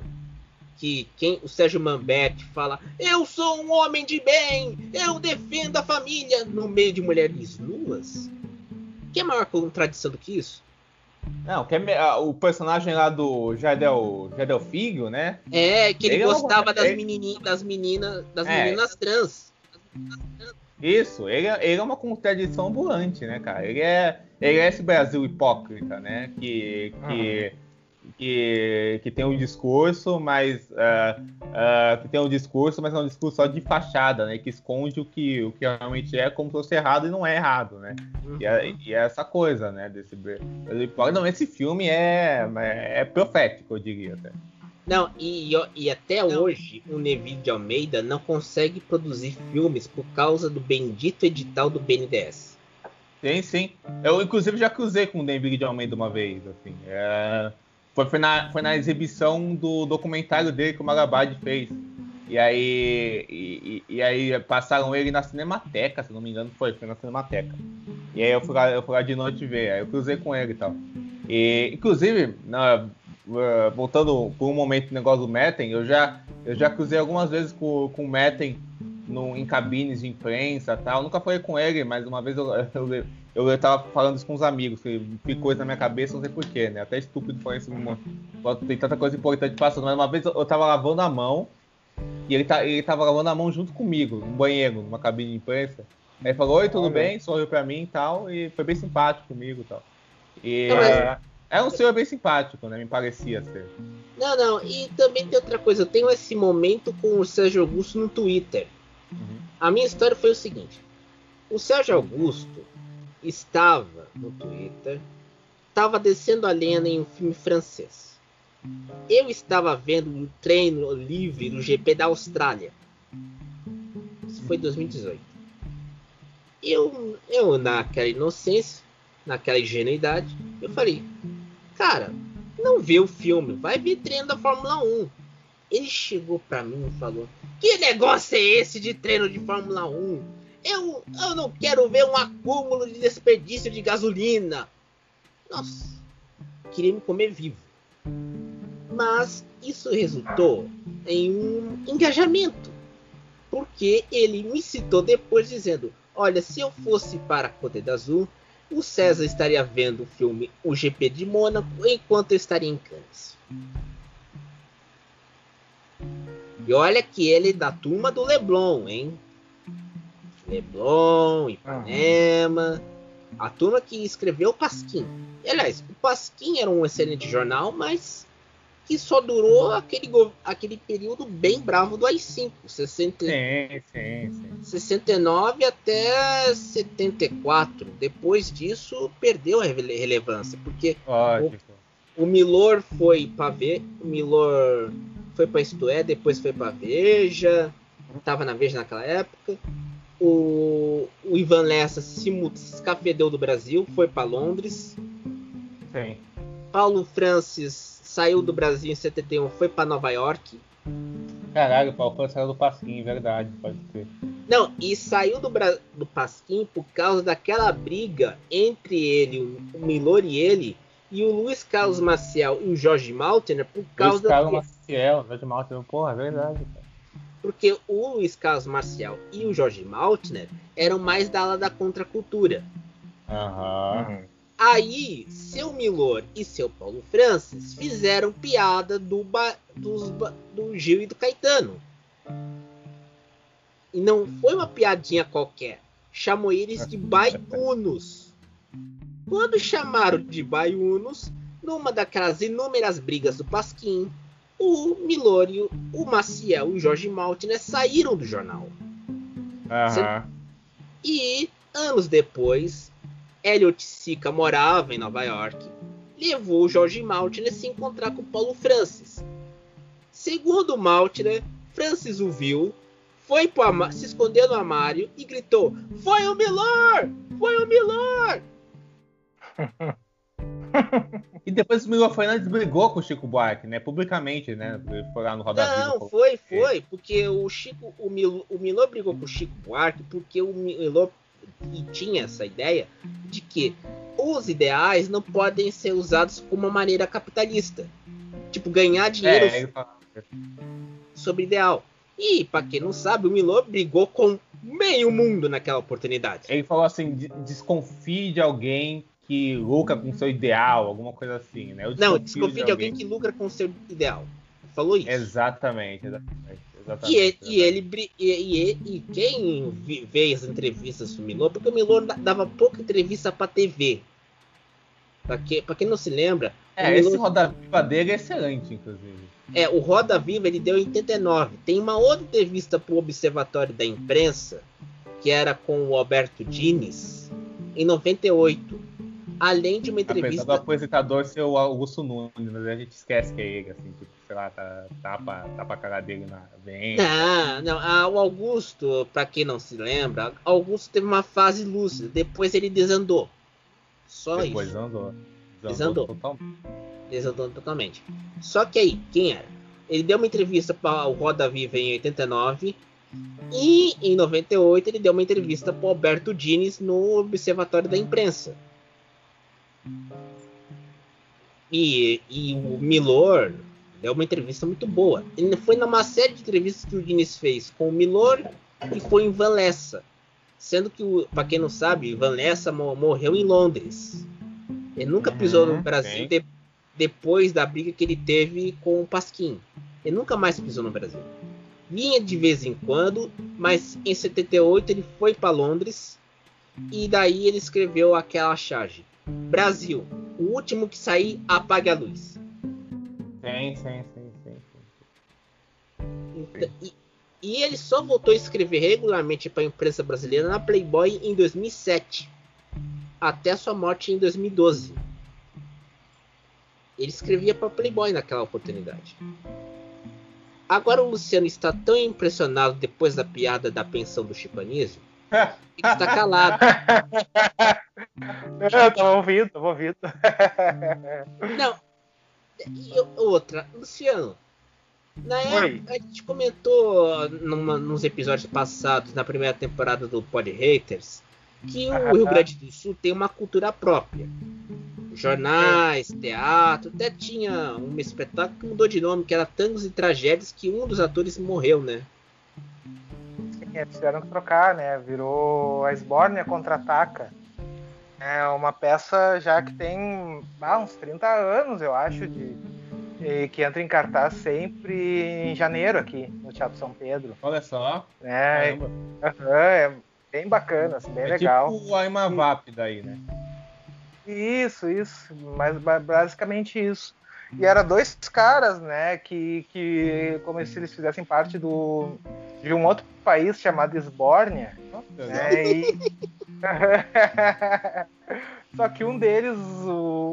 que quem o Sérgio Mambetti fala: Eu sou um homem de bem, eu defendo a família, no meio de mulheres nuas. Que é maior contradição do que isso? Não, que é, o personagem lá do Jadel, Jadel Figo, né? É, que ele, ele gostava é... das, menininhas, das meninas, das é. meninas trans. Das meninas trans. Isso, ele, é, ele é uma contradição ambulante, né, cara? Ele é, ele é esse Brasil hipócrita, né? Que, que, que, que tem um discurso, mas uh, uh, que tem um discurso, mas é um discurso só de fachada, né? Que esconde o que, o que realmente é como se fosse errado e não é errado, né? Uhum. E, é, e, é, essa coisa, né? Desse, não, esse filme é, é, é profético, eu diria até. Não, e, e até não. hoje o Neville de Almeida não consegue produzir filmes por causa do bendito edital do BNDES. Sim, sim. Eu, inclusive, já cruzei com o Neville de Almeida uma vez. Assim. É... Foi, foi, na, foi na exibição do documentário dele que o Malabad fez. E aí, e, e, aí passaram ele na Cinemateca, se não me engano, foi, foi na Cinemateca. E aí eu fui lá, eu fui lá de noite ver, aí eu cruzei com ele e tal. E, inclusive, na, voltando por um momento no negócio do Metten, eu já, eu já cruzei algumas vezes com, com o Metten no, em cabines de imprensa tal. Nunca foi com ele, mas uma vez eu, eu, eu, eu tava falando isso com os amigos, que ficou isso na minha cabeça, não sei porquê, né? Até estúpido foi isso. Tem tanta coisa importante passando, mas uma vez eu, eu tava lavando a mão e ele, tá, ele tava lavando a mão junto comigo, no banheiro, numa cabine de imprensa. Aí ele falou, oi, tudo bem? Sorriu pra mim e tal, e foi bem simpático comigo e tal. E é, é um senhor bem simpático, né? Me parecia ser. Não, não, e também tem outra coisa, eu tenho esse momento com o Sérgio Augusto no Twitter. Uhum. A minha história foi o seguinte: o Sérgio Augusto estava no Twitter, estava descendo a lenha em um filme francês. Eu estava vendo um treino livre do GP da Austrália. Isso foi 2018. Eu, eu naquela inocência, naquela ingenuidade, eu falei, cara, não vê o filme, vai ver treino da Fórmula 1. Ele chegou para mim e falou: Que negócio é esse de treino de Fórmula 1? Eu, eu não quero ver um acúmulo de desperdício de gasolina. Nossa, queria me comer vivo. Mas isso resultou em um engajamento. Porque ele me citou depois dizendo: Olha, se eu fosse para a Côte Azul, o César estaria vendo o filme O GP de Mônaco enquanto eu estaria em Cannes. E olha que ele é da turma do Leblon, hein? Leblon, Ipanema. A turma que escreveu o Pasquim. E, aliás, o Pasquim era um excelente jornal, mas que só durou aquele, aquele período bem bravo do AI-5. 60, sim, sim, sim. 69 até 74. Depois disso, perdeu a relevância. Porque o, o Milor foi para ver. O Milor foi para Isto É, depois foi para Veja, estava na Veja naquela época. O, o Ivan Lessa se, se escafedeu do Brasil, foi para Londres. Sim. Paulo Francis saiu do Brasil em 71, foi para Nova York. Caralho, o Paulo saiu do Pasquim, verdade, pode ser. Não, e saiu do, Bra do Pasquim por causa daquela briga entre ele, o Milor e ele, e o Luiz Carlos Maciel e o Jorge Maltner por causa Luiz Carlos Maciel, Jorge Maltner, porra, é verdade. Cara. Porque o Luiz Carlos Marcial e o Jorge Maltner eram mais da ala da contracultura. Uhum. Aí, seu Milor e seu Paulo Francis fizeram piada do, ba... dos, do Gil e do Caetano. E não foi uma piadinha qualquer. Chamou eles de baiunos. Quando chamaram de baiunos, numa daquelas inúmeras brigas do Pasquim, o Milório, o Maciel e o Jorge Maltner saíram do jornal. Uhum. E anos depois, Elliot Sica morava em Nova York, levou o Jorge Maltner a se encontrar com Paulo Francis. Segundo Maltner, Francis o viu, foi pro se escondeu no armário e gritou: Foi o Milor! Foi o Milor! e depois o Milo Fernandes brigou com o Chico Buarque, né? Publicamente, né? Foi lá no Roda Não, foi, foi. Porque o Chico, o Milo, o Milo brigou com o Chico Buarque porque o Milo tinha essa ideia de que os ideais não podem ser usados como uma maneira capitalista. Tipo, ganhar dinheiro é, sobre ideal. E, para quem não sabe, o Milo brigou com meio mundo naquela oportunidade. Ele falou assim: desconfie de alguém que lucra com seu ideal, alguma coisa assim, né? Não, desconfie de alguém que lucra com seu ideal. Falou isso. Exatamente, exatamente. Exatamente, e, e ele e, e, e, quem vê as entrevistas do Milor, porque o Milor dava pouca entrevista para TV. Para que, quem não se lembra, É, esse Roda Viva dele é excelente, inclusive. É, o Roda Viva ele deu em 89. Tem uma outra entrevista para o Observatório da Imprensa, que era com o Alberto Diniz, em 98. Além de uma entrevista. Apesar do apresentador ser o Augusto Nunes, mas a gente esquece que é ele, assim, tipo, sei lá, tá, tapa, tapa a cara dele na vem. Não, não. Ah, o Augusto, para quem não se lembra, Augusto teve uma fase lúcida, depois ele desandou. Só depois isso. Desandou. Desandou. Totalmente. Desandou totalmente. Só que aí, quem era? Ele deu uma entrevista para o Roda Viva em 89 e em 98 ele deu uma entrevista para Alberto Diniz no Observatório da Imprensa. E, e o Milor deu uma entrevista muito boa. Ele foi numa série de entrevistas que o Diniz fez com o Milor e foi em Van Lessa. Sendo que, para quem não sabe, Van Lessa morreu em Londres. Ele nunca pisou no uhum, Brasil de, depois da briga que ele teve com o Pasquim. Ele nunca mais pisou no Brasil. Vinha de vez em quando, mas em 78 ele foi para Londres e daí ele escreveu aquela charge: Brasil, o último que sair, apague a luz. Sim, sim, sim, sim. Então, e, e, ele só voltou a escrever regularmente para a imprensa brasileira na Playboy em 2007, até sua morte em 2012. Ele escrevia para Playboy naquela oportunidade. Agora o Luciano está tão impressionado depois da piada da pensão do Chipanismo que está calado. Eu tava ouvindo, tava ouvindo. Não. E outra, Luciano. Na época, a gente comentou numa, nos episódios passados, na primeira temporada do Pod Haters, que o Rio Grande do Sul tem uma cultura própria jornais, teatro, até tinha um espetáculo que mudou de nome, que era Tangos e Tragédias, que um dos atores morreu, né? Sim, eles tiveram que trocar, né? Virou a Esbórnia Contra-Ataca. É uma peça já que tem ah, uns 30 anos, eu acho, de, de, que entra em cartaz sempre em janeiro aqui, no Teatro São Pedro. Olha só. É, é bem bacana, assim, bem é legal. Tipo a Imavap daí, né? Isso, isso. Mas basicamente isso. E era dois caras, né, que, que como se eles fizessem parte do, de um outro país chamado Esbórnia. Né, e... Só que um deles,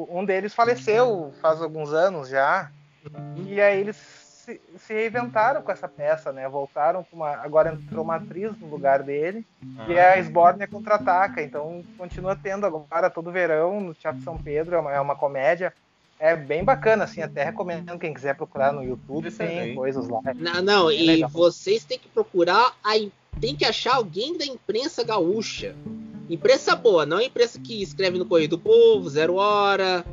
um deles faleceu faz alguns anos já. E aí eles se, se, reinventaram com essa peça, né? Voltaram com uma. Agora entrou uma atriz no lugar dele. Ah. E a Sbornia contra-ataca. Então continua tendo agora todo verão no Teatro São Pedro. É uma, é uma comédia. É bem bacana, assim, até recomendo quem quiser procurar no YouTube, tem coisas lá. Não, não, é e legal. vocês têm que procurar, a, tem que achar alguém da imprensa gaúcha. Imprensa boa, não a imprensa que escreve no Correio do Povo, Zero Hora,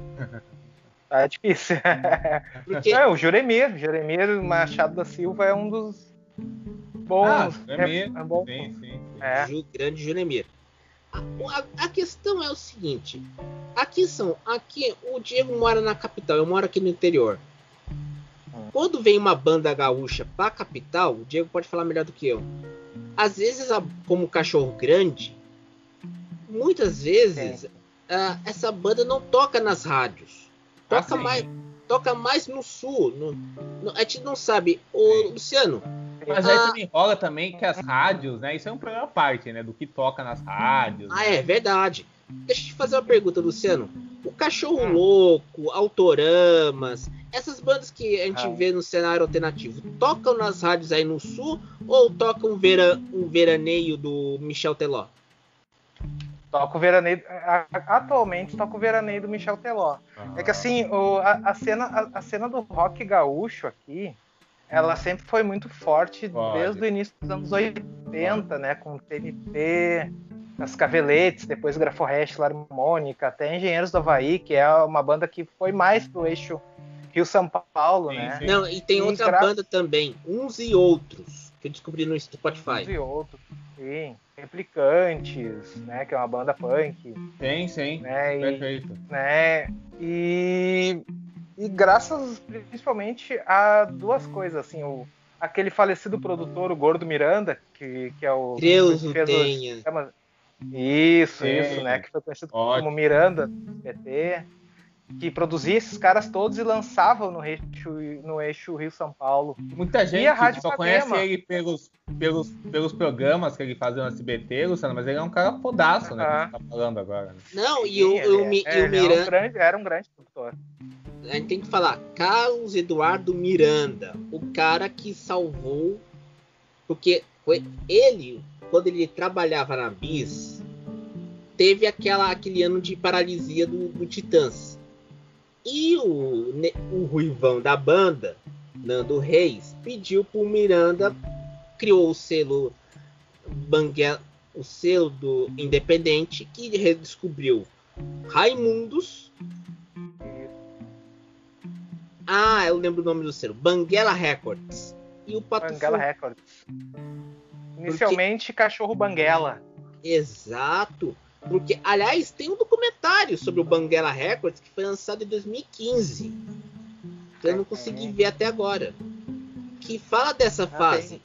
É difícil. Porque... É, o Juremir. Juremir Machado da Silva é um dos bons. Ah, Juremir. É, é bom. Sim, sim. sim. É. grande Juremir. A, a, a, questão é o seguinte: aqui são. Aqui, o Diego mora na capital, eu moro aqui no interior. Hum. Quando vem uma banda gaúcha pra capital, o Diego pode falar melhor do que eu. Às vezes, como cachorro grande, muitas vezes uh, essa banda não toca nas rádios. Toca ah, mais, toca mais no sul. No, no, a gente não sabe. O Luciano. Mas aí ah, também rola também que as rádios, né? Isso é um problema à parte, né? Do que toca nas rádios. Ah, é verdade. Deixa eu te fazer uma pergunta, Luciano. O Cachorro. Louco, Autoramas, essas bandas que a gente ah. vê no cenário alternativo, tocam nas rádios aí no sul ou tocam um, vera, um veraneio do Michel Teló? Toca o veraneio. Atualmente toca o veraneio do Michel Teló. É que assim, o, a, a, cena, a, a, cena do rock gaúcho aqui, ela sempre foi muito forte Pode. desde o início dos anos 80, né? Com TNT, as Caveletes, depois Graforrest, Larmônica, até Engenheiros do Havaí, que é uma banda que foi mais pro eixo Rio-São Paulo, sim, né? Sim. Não, e tem e outra gra... banda também, Uns e Outros, que eu descobri no Spotify. Uns e Outros, sim. Replicantes, né? Que é uma banda punk. Sim, sim. Né, Perfeito. E, né, e, e graças principalmente a duas coisas, assim, o, aquele falecido produtor, o Gordo Miranda, que, que é o. Deus o tenha. Os, isso, Sim. isso, né? Que foi conhecido Ótimo. como Miranda PT. que produzia esses caras todos e lançavam no eixo, no eixo Rio-São Paulo. Muita gente e a Rádio só conhece ele pelos, pelos, pelos programas que ele fazia no SBT, Luciano, mas ele é um cara podaço, né? Que você tá falando agora. Né? Não, e o, Sim, o, é, o, é, o Miranda. Era um, grande, era um grande produtor. A gente tem que falar, Carlos Eduardo Miranda, o cara que salvou. Porque ele, quando ele trabalhava na Bis, teve aquela, aquele ano de paralisia do, do Titãs. E o, o Ruivão da banda, Nando Reis, pediu para o Miranda, criou o selo Banguela, o selo do Independente, que redescobriu Raimundos. Ah, eu lembro o nome do selo, Banguela Records. E o Pato Banguela Records. Inicialmente, Porque... Cachorro Banguela. Exato. Porque, aliás, tem um documentário sobre o Banguela Records que foi lançado em 2015. Que eu não consegui ver até agora. Que fala dessa ah, fase. Tem.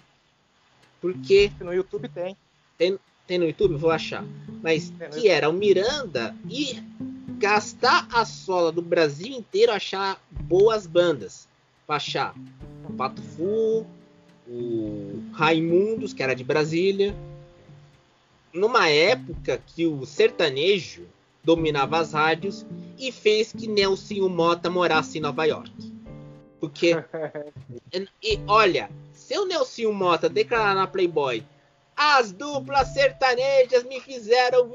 Porque. No YouTube tem. Tem, tem no YouTube? Vou achar. Mas que era o Miranda ir gastar a sola do Brasil inteiro achar boas bandas. Pra achar o Pato Fu, o Raimundos, que era de Brasília numa época que o sertanejo dominava as rádios e fez que Nelson Mota morasse em Nova York. Porque, e, olha, se o Nelson Mota declarar na Playboy as duplas sertanejas me fizeram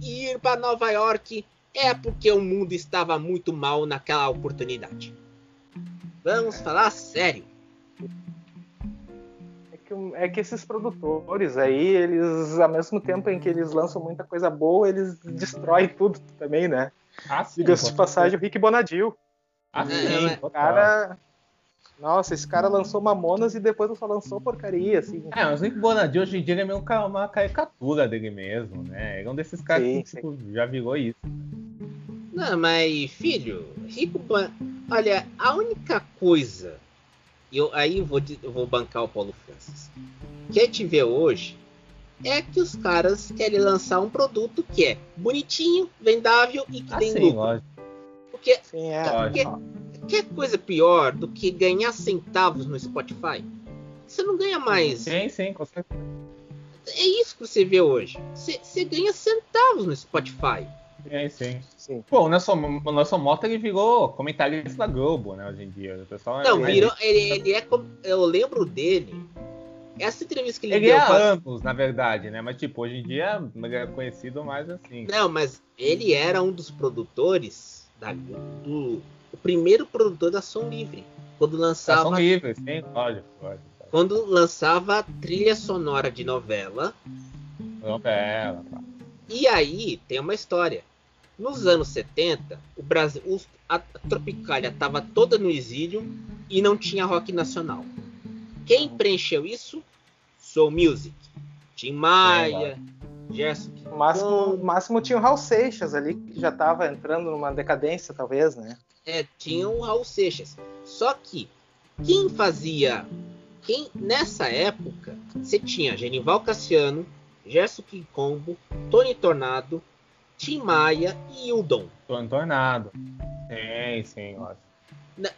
ir para Nova York, é porque o mundo estava muito mal naquela oportunidade. Vamos falar sério que, é que esses produtores aí, eles, ao mesmo tempo em que eles lançam muita coisa boa, eles destroem tudo também, né? Ah, Diga-se de passagem, o Rick Bonadil. Ah, sim, é, o cara. Nossa, esse cara lançou Mamonas e depois só lançou porcaria, assim. É, mas o Rick Bonadil hoje em dia é meio uma caricatura dele mesmo, né? Ele é um desses caras sim, que tipo, já virou isso. Não, mas, filho, Rico. Olha, a única coisa eu aí eu vou, eu vou bancar o Paulo Francis. O que a gente vê hoje é que os caras querem lançar um produto que é bonitinho, vendável e que ah, tem sim, lucro. Lógico. Porque, sim, é, porque quer coisa pior do que ganhar centavos no Spotify? Você não ganha mais. Sim, sim, com certeza. É isso que você vê hoje. Você, você ganha centavos no Spotify. Sim, sim. sim. Pô, o Nelson, o Nelson Mota ele virou comentarista da Globo, né, hoje em dia. O pessoal Não, é virou, ele, ele é. Eu lembro dele. Essa entrevista que ele, ele deu. Ele é há anos, na verdade, né? Mas, tipo, hoje em dia é conhecido mais assim. Não, mas ele era um dos produtores da, do. O primeiro produtor da Som Livre. Quando lançava. Da Som Livre, sim, pode, pode. Quando lançava trilha sonora de novela. Novela, tá. E aí tem uma história. Nos anos 70, o Brasil, a Tropicália estava toda no exílio e não tinha rock nacional. Quem preencheu isso? Soul Music. Tim Maia, é, Gerson. No máximo, máximo tinha o Raul Seixas ali, que já estava entrando numa decadência, talvez, né? É, tinha o Raul Seixas. Só que quem fazia. Quem nessa época você tinha Genival Cassiano, Gerson Combo, Tony Tornado, Tim Maia e Hildon. Tornado. Sim, sim, ótimo.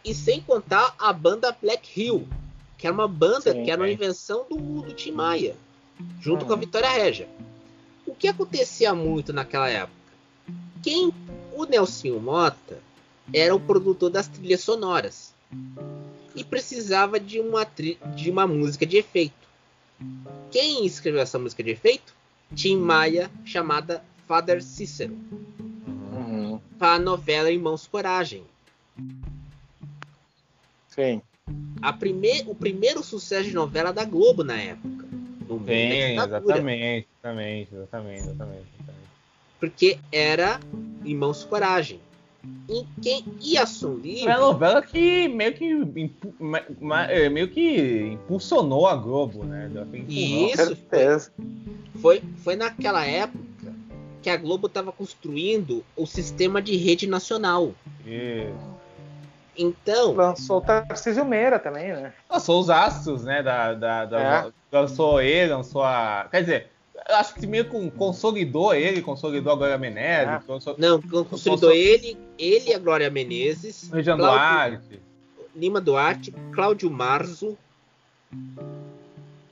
E sem contar a banda Black Hill, que era uma banda sim, que era uma invenção do, do Tim Maia, junto com a Vitória Regia. O que acontecia muito naquela época? Quem o Nelson Mota era o produtor das trilhas sonoras e precisava de uma, de uma música de efeito. Quem escreveu essa música de efeito? Tim Maia, chamada Father Cícero. Uhum. Para a novela Irmãos Coragem. Sim. A prime... O primeiro sucesso de novela da Globo na época. No Sim, exatamente, exatamente, exatamente, exatamente, Porque era Irmãos Coragem. E quem ia Som Livre. É uma novela que meio que, impu... É, meio que impulsionou a Globo, né? Isso. Foi, foi, foi naquela época que a Globo estava construindo o sistema de rede nacional. Isso. Então. Lançou o Tarcísio Meira também, né? Lançou os astros, né? Da, da, da é. Lançou ele, lançou a. Quer dizer, acho que meio que consolidou ele, consolidou a Glória Menezes. É. Consol... Não, consolidou consol... ele, ele e a Glória Menezes. Regiane Duarte. Lima Duarte, Cláudio Marzo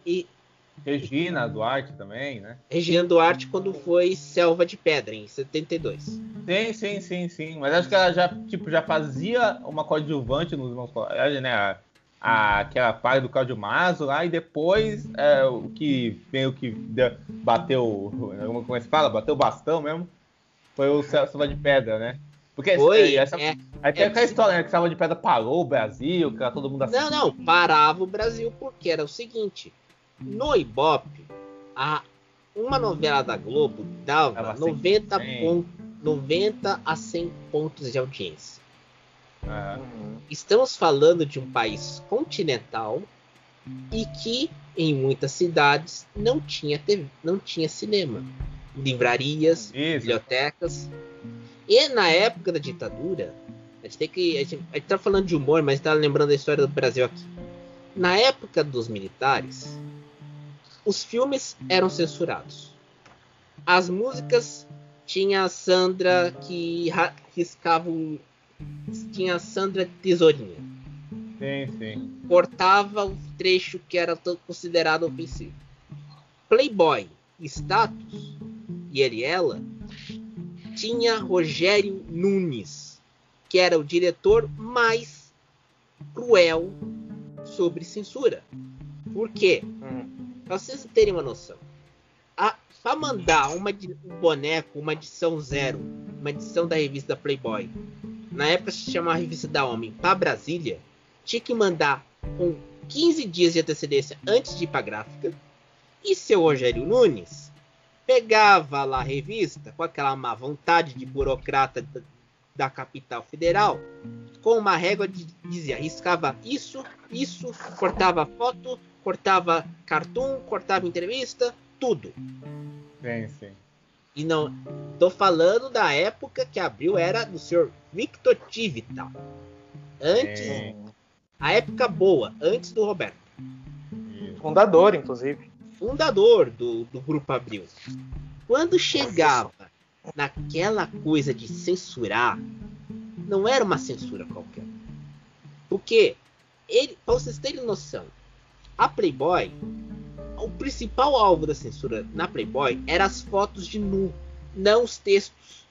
e. Regina Duarte também, né? Regina Duarte quando foi Selva de Pedra, em 72. Sim, sim, sim, sim. Mas acho que ela já, tipo, já fazia uma coadjuvante nos Irmãos Colégios, né? a, aquela parte do Claudio Mazo lá, e depois é, o que meio que bateu, como é que se fala? Bateu o bastão mesmo, foi o Salva de Pedra, né? Porque foi, essa, é, aí tem é, aquela história, né, que Salva de Pedra parou o Brasil, que era todo mundo assim. Não, não, parava o Brasil porque era o seguinte, no Ibope, a, uma novela da Globo dava 90, ponto, 90 a 100 pontos de audiência. Uhum. Estamos falando de um país continental e que em muitas cidades não tinha TV, não tinha cinema, livrarias, Isso. bibliotecas. E na época da ditadura, a gente tem que a gente, a gente tá falando de humor, mas está lembrando a história do Brasil aqui. Na época dos militares, os filmes eram censurados. As músicas tinha a Sandra que riscava tinha Sandra Tesourinha. Sim, sim. Cortava o trecho que era considerado ofensivo. Playboy, status e ele e ela tinha Rogério Nunes, que era o diretor mais cruel sobre censura. Por quê? Hum. Pra vocês terem uma noção. Para mandar uma, um boneco, uma edição zero, uma edição da revista Playboy, na época se chamava Revista da Homem, para Brasília, tinha que mandar com 15 dias de antecedência antes de ir para gráfica. E seu Rogério Nunes pegava lá a revista com aquela má vontade de burocrata da, da capital federal, com uma régua de dizia, riscava isso, isso, cortava foto, cortava cartoon, cortava entrevista, tudo. Sim, sim. E não tô falando da época que abriu era do senhor Victor Tivita. Antes. É. A época boa, antes do Roberto. Fundador, inclusive. Fundador do, do Grupo Abril. Quando chegava naquela coisa de censurar, não era uma censura qualquer. Porque, ele, para vocês terem noção, a Playboy o principal alvo da censura na Playboy eram as fotos de nu, não os textos.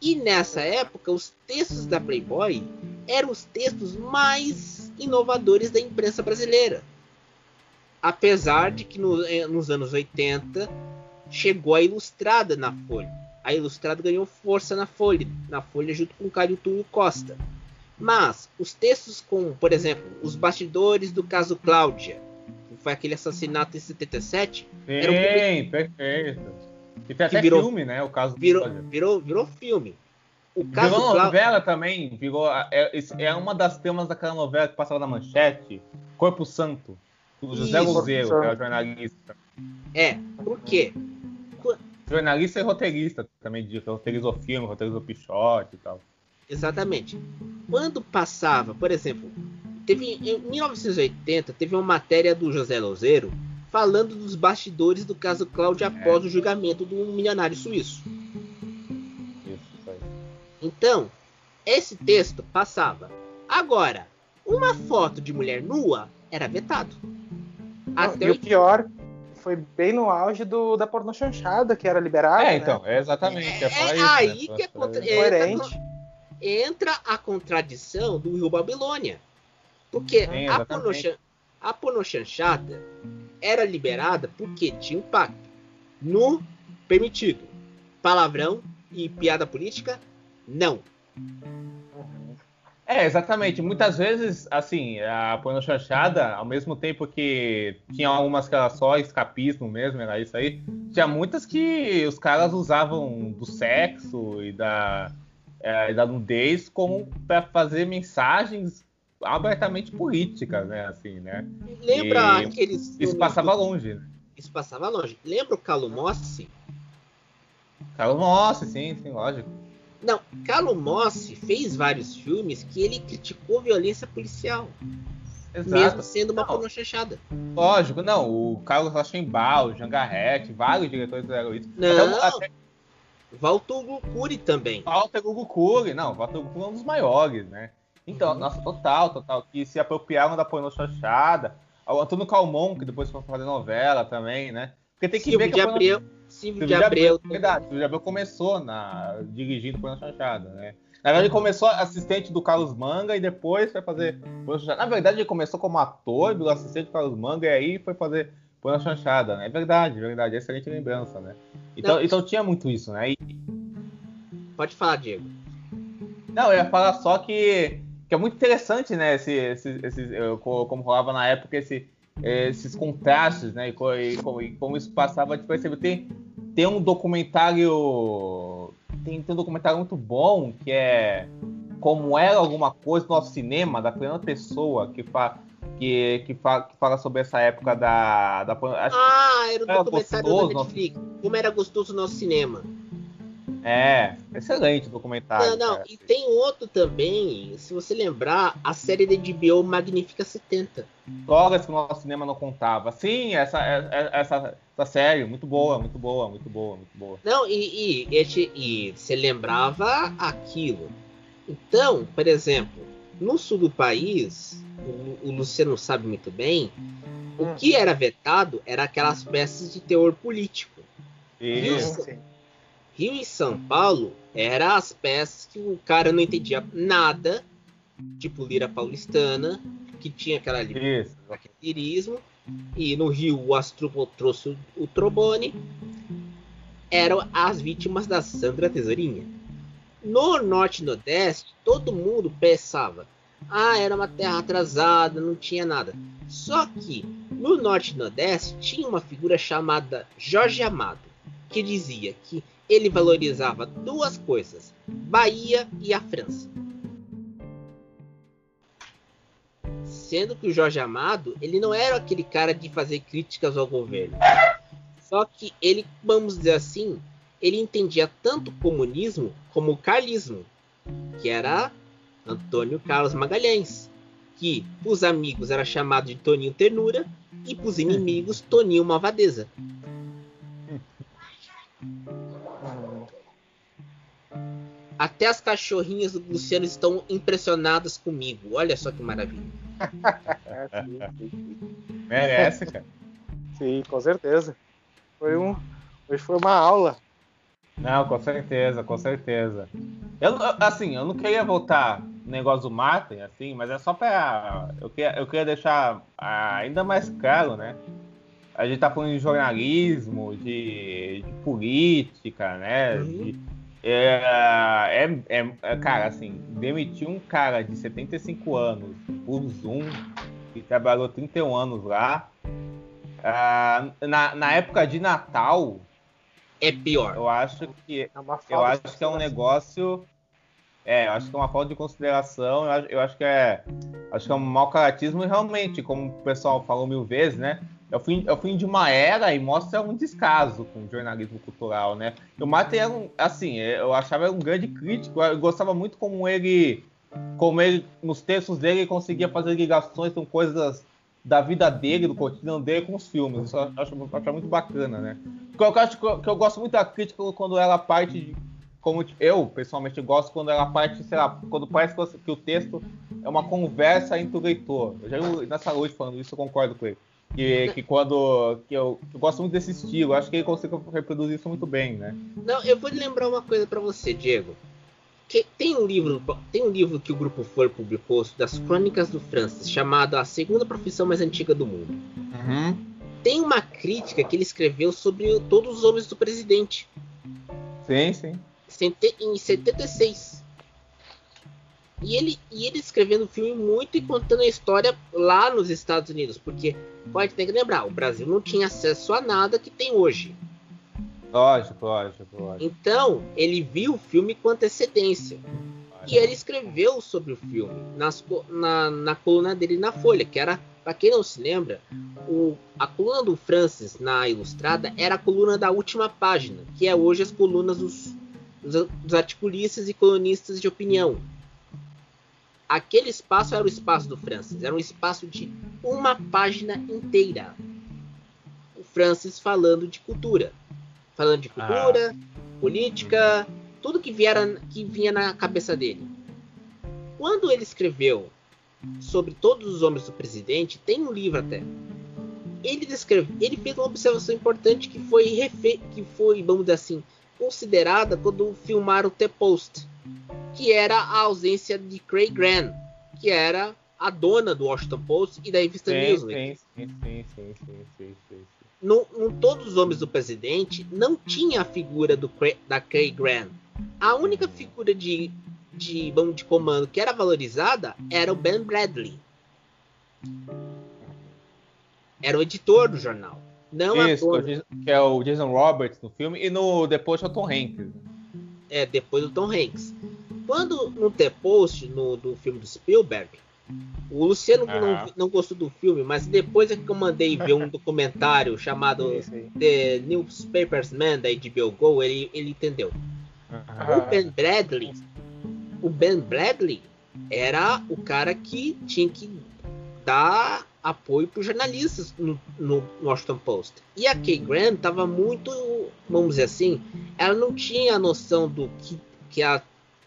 E nessa época, os textos da Playboy eram os textos mais inovadores da imprensa brasileira. Apesar de que no, eh, nos anos 80 chegou a Ilustrada na Folha. A Ilustrada ganhou força na Folha, na Folha junto com Caio Túlio Costa. Mas os textos com, por exemplo, os bastidores do caso Cláudia, foi aquele assassinato em 77. Sim, um perfeito. E tem até virou, filme, né? O caso virou, virou, virou filme. O caso virou novela também. Virou, é, é uma das temas daquela novela que passava na manchete. Corpo Santo. Do José Luzeiro, que era jornalista. É, por quê? Jornalista e roteirista também, roteirizou filme, roteirizou Pichote e tal. Exatamente. Quando passava, por exemplo, Teve, em 1980, teve uma matéria do José Lozeiro falando dos bastidores do caso Cláudio após é. o julgamento do milionário suíço. Então, esse texto passava. Agora, uma foto de mulher nua era vetado. Até e o pior foi bem no auge do, da porno chanchada, que era liberada. É, então, né? é exatamente. É, é isso, aí né? que é contra... entra, entra a contradição do Rio Babilônia. Porque Sim, a, pornochan, a era liberada porque tinha impacto no permitido. Palavrão e piada política, não. É, exatamente. Muitas vezes, assim, a pornochanchada, ao mesmo tempo que tinha algumas que era só escapismo mesmo, era isso aí, tinha muitas que os caras usavam do sexo e da, é, da nudez como para fazer mensagens abertamente políticas, né? Assim, né? Lembra e aqueles. Isso passava longe. Né? Isso passava longe. Lembra o Calumossi? Calumossi, sim, sim, lógico. Não, Calumossi fez vários filmes que ele criticou violência policial. Exato. Mesmo sendo uma pornô chanchada. Lógico, não. O Carlos Rochenbach, o Jean Garrett, vários diretores fizeram isso. Não, até, Walter Gukuri também. Walter Gukuri, não, Walter é um dos maiores, né? Então, uhum. nossa, total, total, que se apropriaram da pornô chanchada. O Antônio Calmon, que depois foi fazer novela também, né? Porque tem que Silvio ver que de porno... Abreu, Silvio, de Abreu. Verdade, Silvio de Abreu começou na... dirigindo pornô chanchada, né? Na verdade, ele começou assistente do Carlos Manga e depois foi fazer. Na verdade, ele começou como ator do assistente do Carlos Manga e aí foi fazer pornô chanchada, né? É verdade, verdade, excelente lembrança, né? Então, então tinha muito isso, né? E... Pode falar, Diego. Não, eu ia falar só que que é muito interessante, né? Esse, esse, esse, como rolava na época esse, esses contrastes, né? E, e, como, e como, isso passava de perceber. Tem, tem um documentário. Tem, tem um documentário muito bom que é Como Era Alguma Coisa no Nosso Cinema, da Fernanda Pessoa, que, fa, que, que, fa, que fala sobre essa época da. da acho, ah, era um documentário do Netflix. Nosso... Como era gostoso o nosso cinema. É, excelente documentário. Não, não, cara. e tem outro também, se você lembrar, a série da HBO Magnífica 70. Drogas que o nosso cinema não contava. Sim, essa, é, é, essa, essa série, muito boa, muito boa, muito boa, muito boa. Não, e, e, e, e você lembrava aquilo. Então, por exemplo, no sul do país, o, o Luciano sabe muito bem, o hum. que era vetado era aquelas peças de teor político. Isso. Rio e São Paulo era as peças que o cara não entendia nada, tipo Lira Paulistana, que tinha aquela lirismo, e no Rio o Astrupo trouxe o, o trombone, eram as vítimas da Sandra Tesourinha. No Norte e Nordeste, todo mundo pensava, ah, era uma terra atrasada, não tinha nada. Só que no Norte e Nordeste tinha uma figura chamada Jorge Amado, que dizia que ele valorizava duas coisas: Bahia e a França. Sendo que o Jorge Amado, ele não era aquele cara de fazer críticas ao governo. Só que ele, vamos dizer assim, ele entendia tanto o comunismo como o carlismo, que era Antônio Carlos Magalhães, que os amigos era chamado de Toninho Ternura e para os inimigos Toninho Malvadeza. Até as cachorrinhas do Luciano estão impressionadas comigo. Olha só que maravilha. Merece, cara. Sim, com certeza. Foi um, hoje foi uma aula. Não, com certeza, com certeza. Eu, assim, eu não queria voltar no negócio do Martin, assim, mas é só para eu queria, eu queria deixar ainda mais claro, né? A gente tá falando de jornalismo, de, de política, né? De, é, é, é, é, cara, assim, demitir um cara de 75 anos por Zoom, que trabalhou 31 anos lá, uh, na, na época de Natal. É pior. Eu acho que, é eu acho que é um negócio. É, eu acho que é uma falta de consideração. Eu acho, eu acho que é. Acho que é um mau caratismo e realmente, como o pessoal falou mil vezes, né? é o, fim, é o fim de uma era e mostra um descaso com o jornalismo cultural, né? o Martin era um, assim, eu achava um grande crítico, eu gostava muito como ele, como ele, nos textos dele, ele conseguia fazer ligações com coisas da vida dele, do cotidiano dele com os filmes. Isso eu acho, eu acho muito bacana, né? Porque eu acho que eu gosto muito da crítica quando ela parte de, como eu pessoalmente gosto quando ela parte, sei lá, quando parece que o texto é uma conversa entre o leitor. Eu já nessa noite falando isso, eu concordo com ele. Que, que quando. Que eu, eu, gosto muito desse estilo, acho que ele consegue reproduzir isso muito bem, né? Não, eu vou lembrar uma coisa para você, Diego. Que tem um livro, tem um livro que o grupo For publicou das Crônicas do Francis, chamado A Segunda Profissão Mais Antiga do Mundo. Uhum. Tem uma crítica que ele escreveu sobre todos os homens do presidente. Sim, sim. Em 76. E ele, e ele escrevendo o filme muito e contando a história lá nos Estados Unidos, porque pode ter que lembrar, o Brasil não tinha acesso a nada que tem hoje. Lógico, lógico, lógico. Então, ele viu o filme com antecedência. E ele escreveu sobre o filme nas, na, na coluna dele na Folha, que era, para quem não se lembra, o, a coluna do Francis na Ilustrada era a coluna da última página, que é hoje as colunas dos, dos, dos articulistas e colunistas de opinião aquele espaço era o espaço do Francis, era um espaço de uma página inteira. O Francis falando de cultura, falando de cultura, ah. política, tudo que, viera, que vinha na cabeça dele. Quando ele escreveu sobre todos os homens do presidente, tem um livro até. Ele descreve, ele fez uma observação importante que foi refe, que foi, vamos dizer assim, considerada quando filmaram o The Post, que era a ausência de Craig Grant, que era a dona do Washington Post e da revista sim, Newsweek. Sim, sim, sim, sim, sim, sim, No, no Todos os Homens do Presidente não tinha a figura do, da Craig Grant. A única figura de, de, de comando que era valorizada era o Ben Bradley. Era o editor do jornal. Não Isso, que é o Jason Roberts no filme, e no depois é o Tom Hanks. É, depois do Tom Hanks. Quando no The Post, no, do filme do Spielberg, o Luciano uhum. não, não gostou do filme, mas depois é que eu mandei ver um documentário chamado The Newspapers Man da HBO Go, ele, ele entendeu. Uhum. O Ben Bradley, o Ben Bradley era o cara que tinha que dar apoio para os jornalistas no, no, Washington Post. E a Kay Grant estava muito, vamos dizer assim, ela não tinha a noção do que, que, a,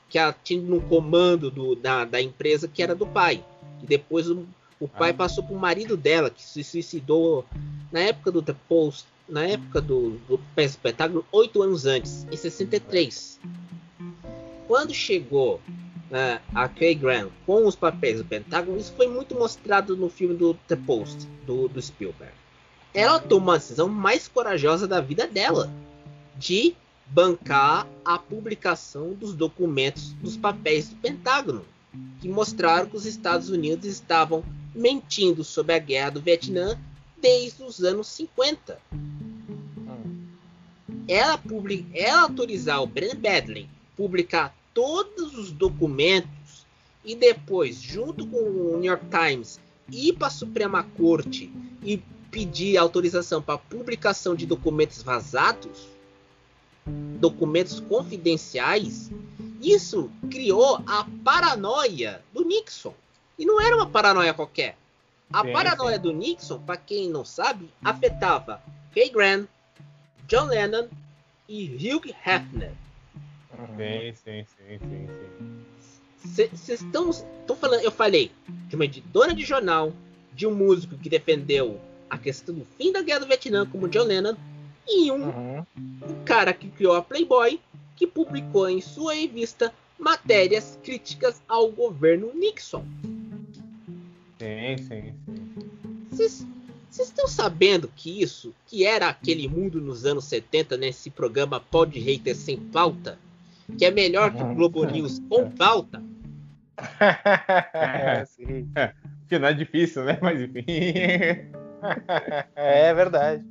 que ela tinha no comando do, da, da empresa que era do pai. E depois o, o pai ah. passou para o marido dela, que se suicidou na época do The Post, na época do, do espetáculo, oito anos antes, em 63. Quando chegou uh, a Kay Grant com os papéis do Pentágono, isso foi muito mostrado no filme do The Post, do, do Spielberg. Ela tomou a decisão mais corajosa da vida dela, de bancar a publicação dos documentos dos papéis do Pentágono, que mostraram que os Estados Unidos estavam mentindo sobre a guerra do Vietnã desde os anos 50. Ela, public... ela autorizar o Bren Badley publicar todos os documentos e depois, junto com o New York Times, ir para a Suprema Corte e pedir autorização para publicação de documentos vazados, documentos confidenciais, isso criou a paranoia do Nixon. E não era uma paranoia qualquer. A sim, paranoia sim. do Nixon, para quem não sabe, afetava Kay Grant, John Lennon e Hugh Hefner. Sim, sim, sim, sim, sim. Vocês estão falando, eu falei de uma dona de jornal, de um músico que defendeu a questão do fim da guerra do Vietnã, como John Lennon, e um, uhum. um cara que criou a Playboy, que publicou em sua revista matérias críticas ao governo Nixon. Sim, sim, sim. Vocês estão sabendo que isso, que era aquele mundo nos anos 70, nesse programa Pod Hater Sem Pauta, que é melhor que o Globo News com pauta. É, sim. É, que não é difícil, né? Mas enfim. É verdade.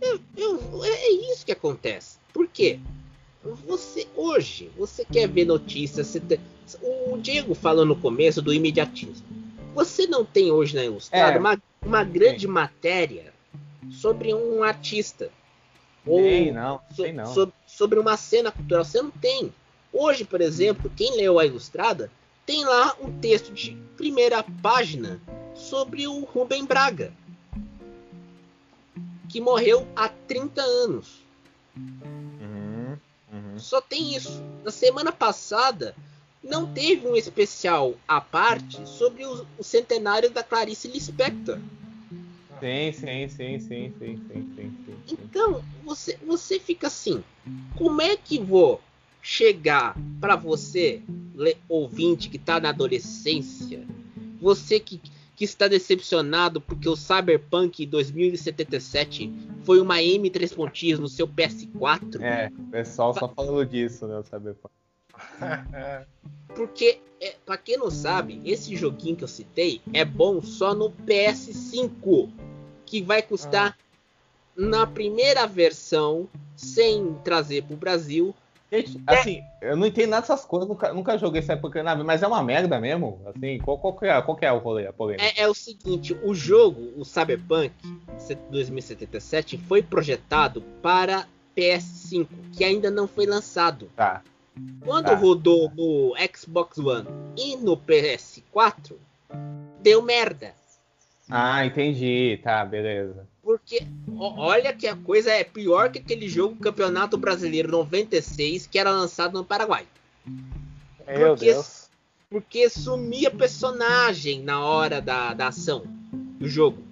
Eu, eu, é isso que acontece. Por quê? Você hoje, você quer ver notícias. Tem, o Diego falou no começo do imediatismo. Você não tem hoje na Ilustrada é. uma, uma grande matéria sobre um artista. Ou não, so, não. Sobre, sobre uma cena cultural. Você não tem. Hoje, por exemplo, quem leu a Ilustrada tem lá um texto de primeira página sobre o Rubem Braga, que morreu há 30 anos. Uhum, uhum. Só tem isso. Na semana passada, não teve um especial à parte sobre o, o centenário da Clarice Lispector. Sim, sim, sim, sim, sim, sim, sim, Então, você, você fica assim, como é que vou chegar para você, ouvinte que está na adolescência, você que, que está decepcionado porque o Cyberpunk 2077 foi uma M3 pontinhos no seu PS4? É, o pessoal só falando disso, né, o Cyberpunk. Porque, é, para quem não sabe, esse joguinho que eu citei é bom só no PS5 que vai custar ah. na primeira versão, sem trazer para o Brasil. Gente, assim, eu não entendo nada dessas coisas, nunca, nunca joguei essa época nave, mas é uma merda mesmo. Assim, qual, qual, que, é, qual é o rolê, a polêmica? É, é o seguinte, o jogo, o Cyberpunk 2077, foi projetado para PS5, que ainda não foi lançado. Tá. Quando tá. rodou no Xbox One e no PS4, deu merda. Ah, entendi. Tá, beleza. Porque olha que a coisa é pior que aquele jogo Campeonato Brasileiro 96 que era lançado no Paraguai. Meu porque, Deus. Porque sumia personagem na hora da, da ação do jogo.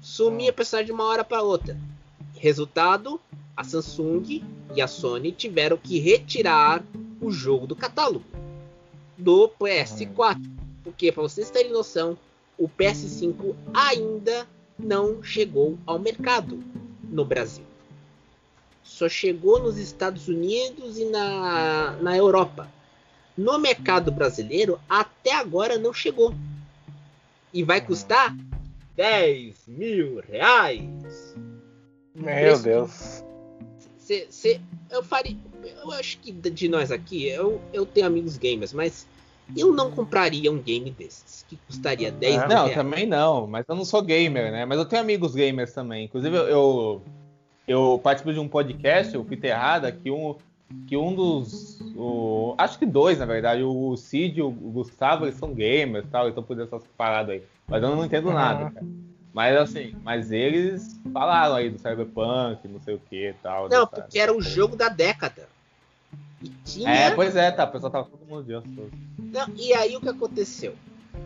Sumia personagem de uma hora para outra. Resultado, a Samsung e a Sony tiveram que retirar o jogo do catálogo do PS4. Porque, para vocês terem noção, o PS5 ainda não chegou ao mercado no Brasil. Só chegou nos Estados Unidos e na, na Europa. No mercado brasileiro, até agora não chegou. E vai custar 10 mil reais. Meu Deus. Cê, cê, eu faria. Eu acho que de nós aqui, eu, eu tenho amigos gamers, mas eu não compraria um game desses, que custaria 10 ah, mil Não, reais. também não, mas eu não sou gamer, né? Mas eu tenho amigos gamers também. Inclusive, eu, eu, eu participo de um podcast, o Fita Errada, que um, que um dos. O, acho que dois, na verdade, o Cid e o Gustavo, eles são gamers tal, então por essas paradas aí. Mas eu não entendo nada, cara. Mas assim, mas eles falaram aí do Cyberpunk, não sei o que e tal. Não, porque era o jogo da década. E tinha... É, pois é, tá. O pessoal tava todo mundo de Não, e aí o que aconteceu?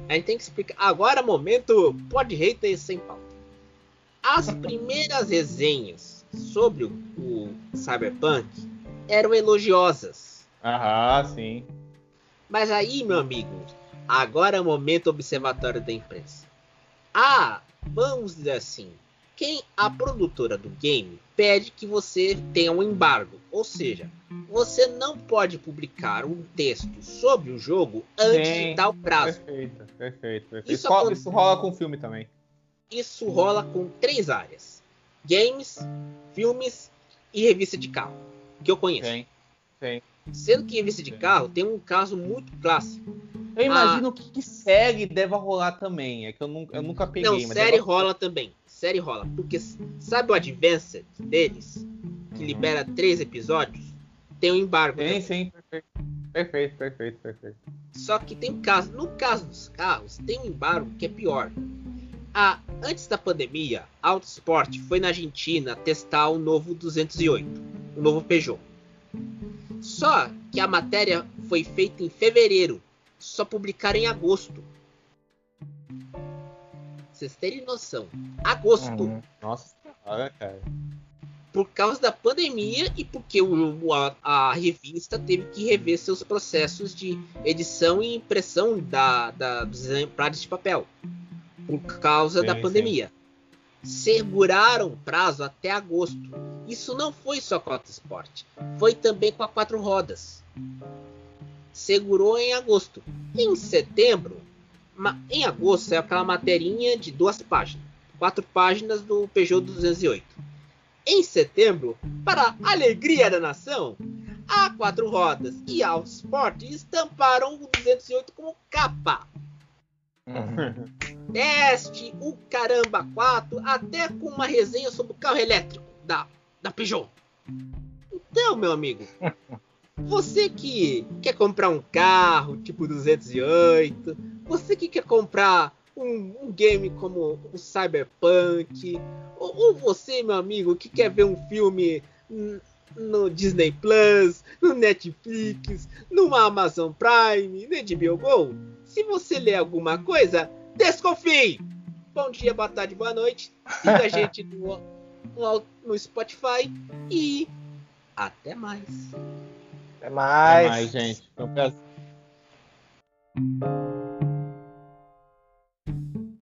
A gente tem que explicar. Agora, momento, pode hater sem pauta. As primeiras resenhas sobre o, o Cyberpunk eram elogiosas. Aham, sim. Mas aí, meu amigo, agora é o momento observatório da imprensa. Ah, vamos dizer assim, quem a produtora do game pede que você tenha um embargo, ou seja, você não pode publicar um texto sobre o jogo antes Sim, de tal prazo. Perfeito, perfeito, perfeito. Isso, isso, isso rola com filme também. Isso rola com três áreas: games, filmes e revista de carro, que eu conheço. Sim, sim. Sendo que revista de carro tem um caso muito clássico. Eu imagino ah, que série deve rolar também. É que eu nunca, eu nunca peguei. Não, série rola também série rola. Porque sabe o Advanced deles? Que uhum. libera três episódios? Tem um embargo. Sim, sim, perfeito. Perfeito, perfeito, perfeito. Só que tem um caso. No caso dos carros, tem um embargo que é pior. Ah, antes da pandemia, Autosport foi na Argentina testar o novo 208, o novo Peugeot. Só que a matéria foi feita em fevereiro, só publicaram em agosto vocês terem noção, agosto. Uhum. Nossa senhora, cara. Por causa da pandemia e porque o, a, a, revista teve que rever seus processos de edição e impressão da, da, dos exemplares de papel. Por causa sim, da pandemia. Sim. Seguraram prazo até agosto. Isso não foi só com a Sport, foi também com a quatro rodas. Segurou em agosto. Em setembro, em agosto saiu aquela materinha de duas páginas, quatro páginas do Peugeot 208. Em setembro, para a alegria da nação, a quatro rodas e a Sport estamparam o 208 como capa. Teste o caramba 4 até com uma resenha sobre o carro elétrico da, da Peugeot. Então, meu amigo, você que quer comprar um carro tipo 208, você que quer comprar um, um game como o Cyberpunk, ou, ou, você, meu amigo, que quer ver um filme no Disney Plus, no Netflix, no Amazon Prime, no HBO Go, se você ler alguma coisa, desconfie! Bom dia, boa tarde, boa noite. Siga a gente no, no, no Spotify e até mais. Até mais. Até mais, gente. Foi um prazer.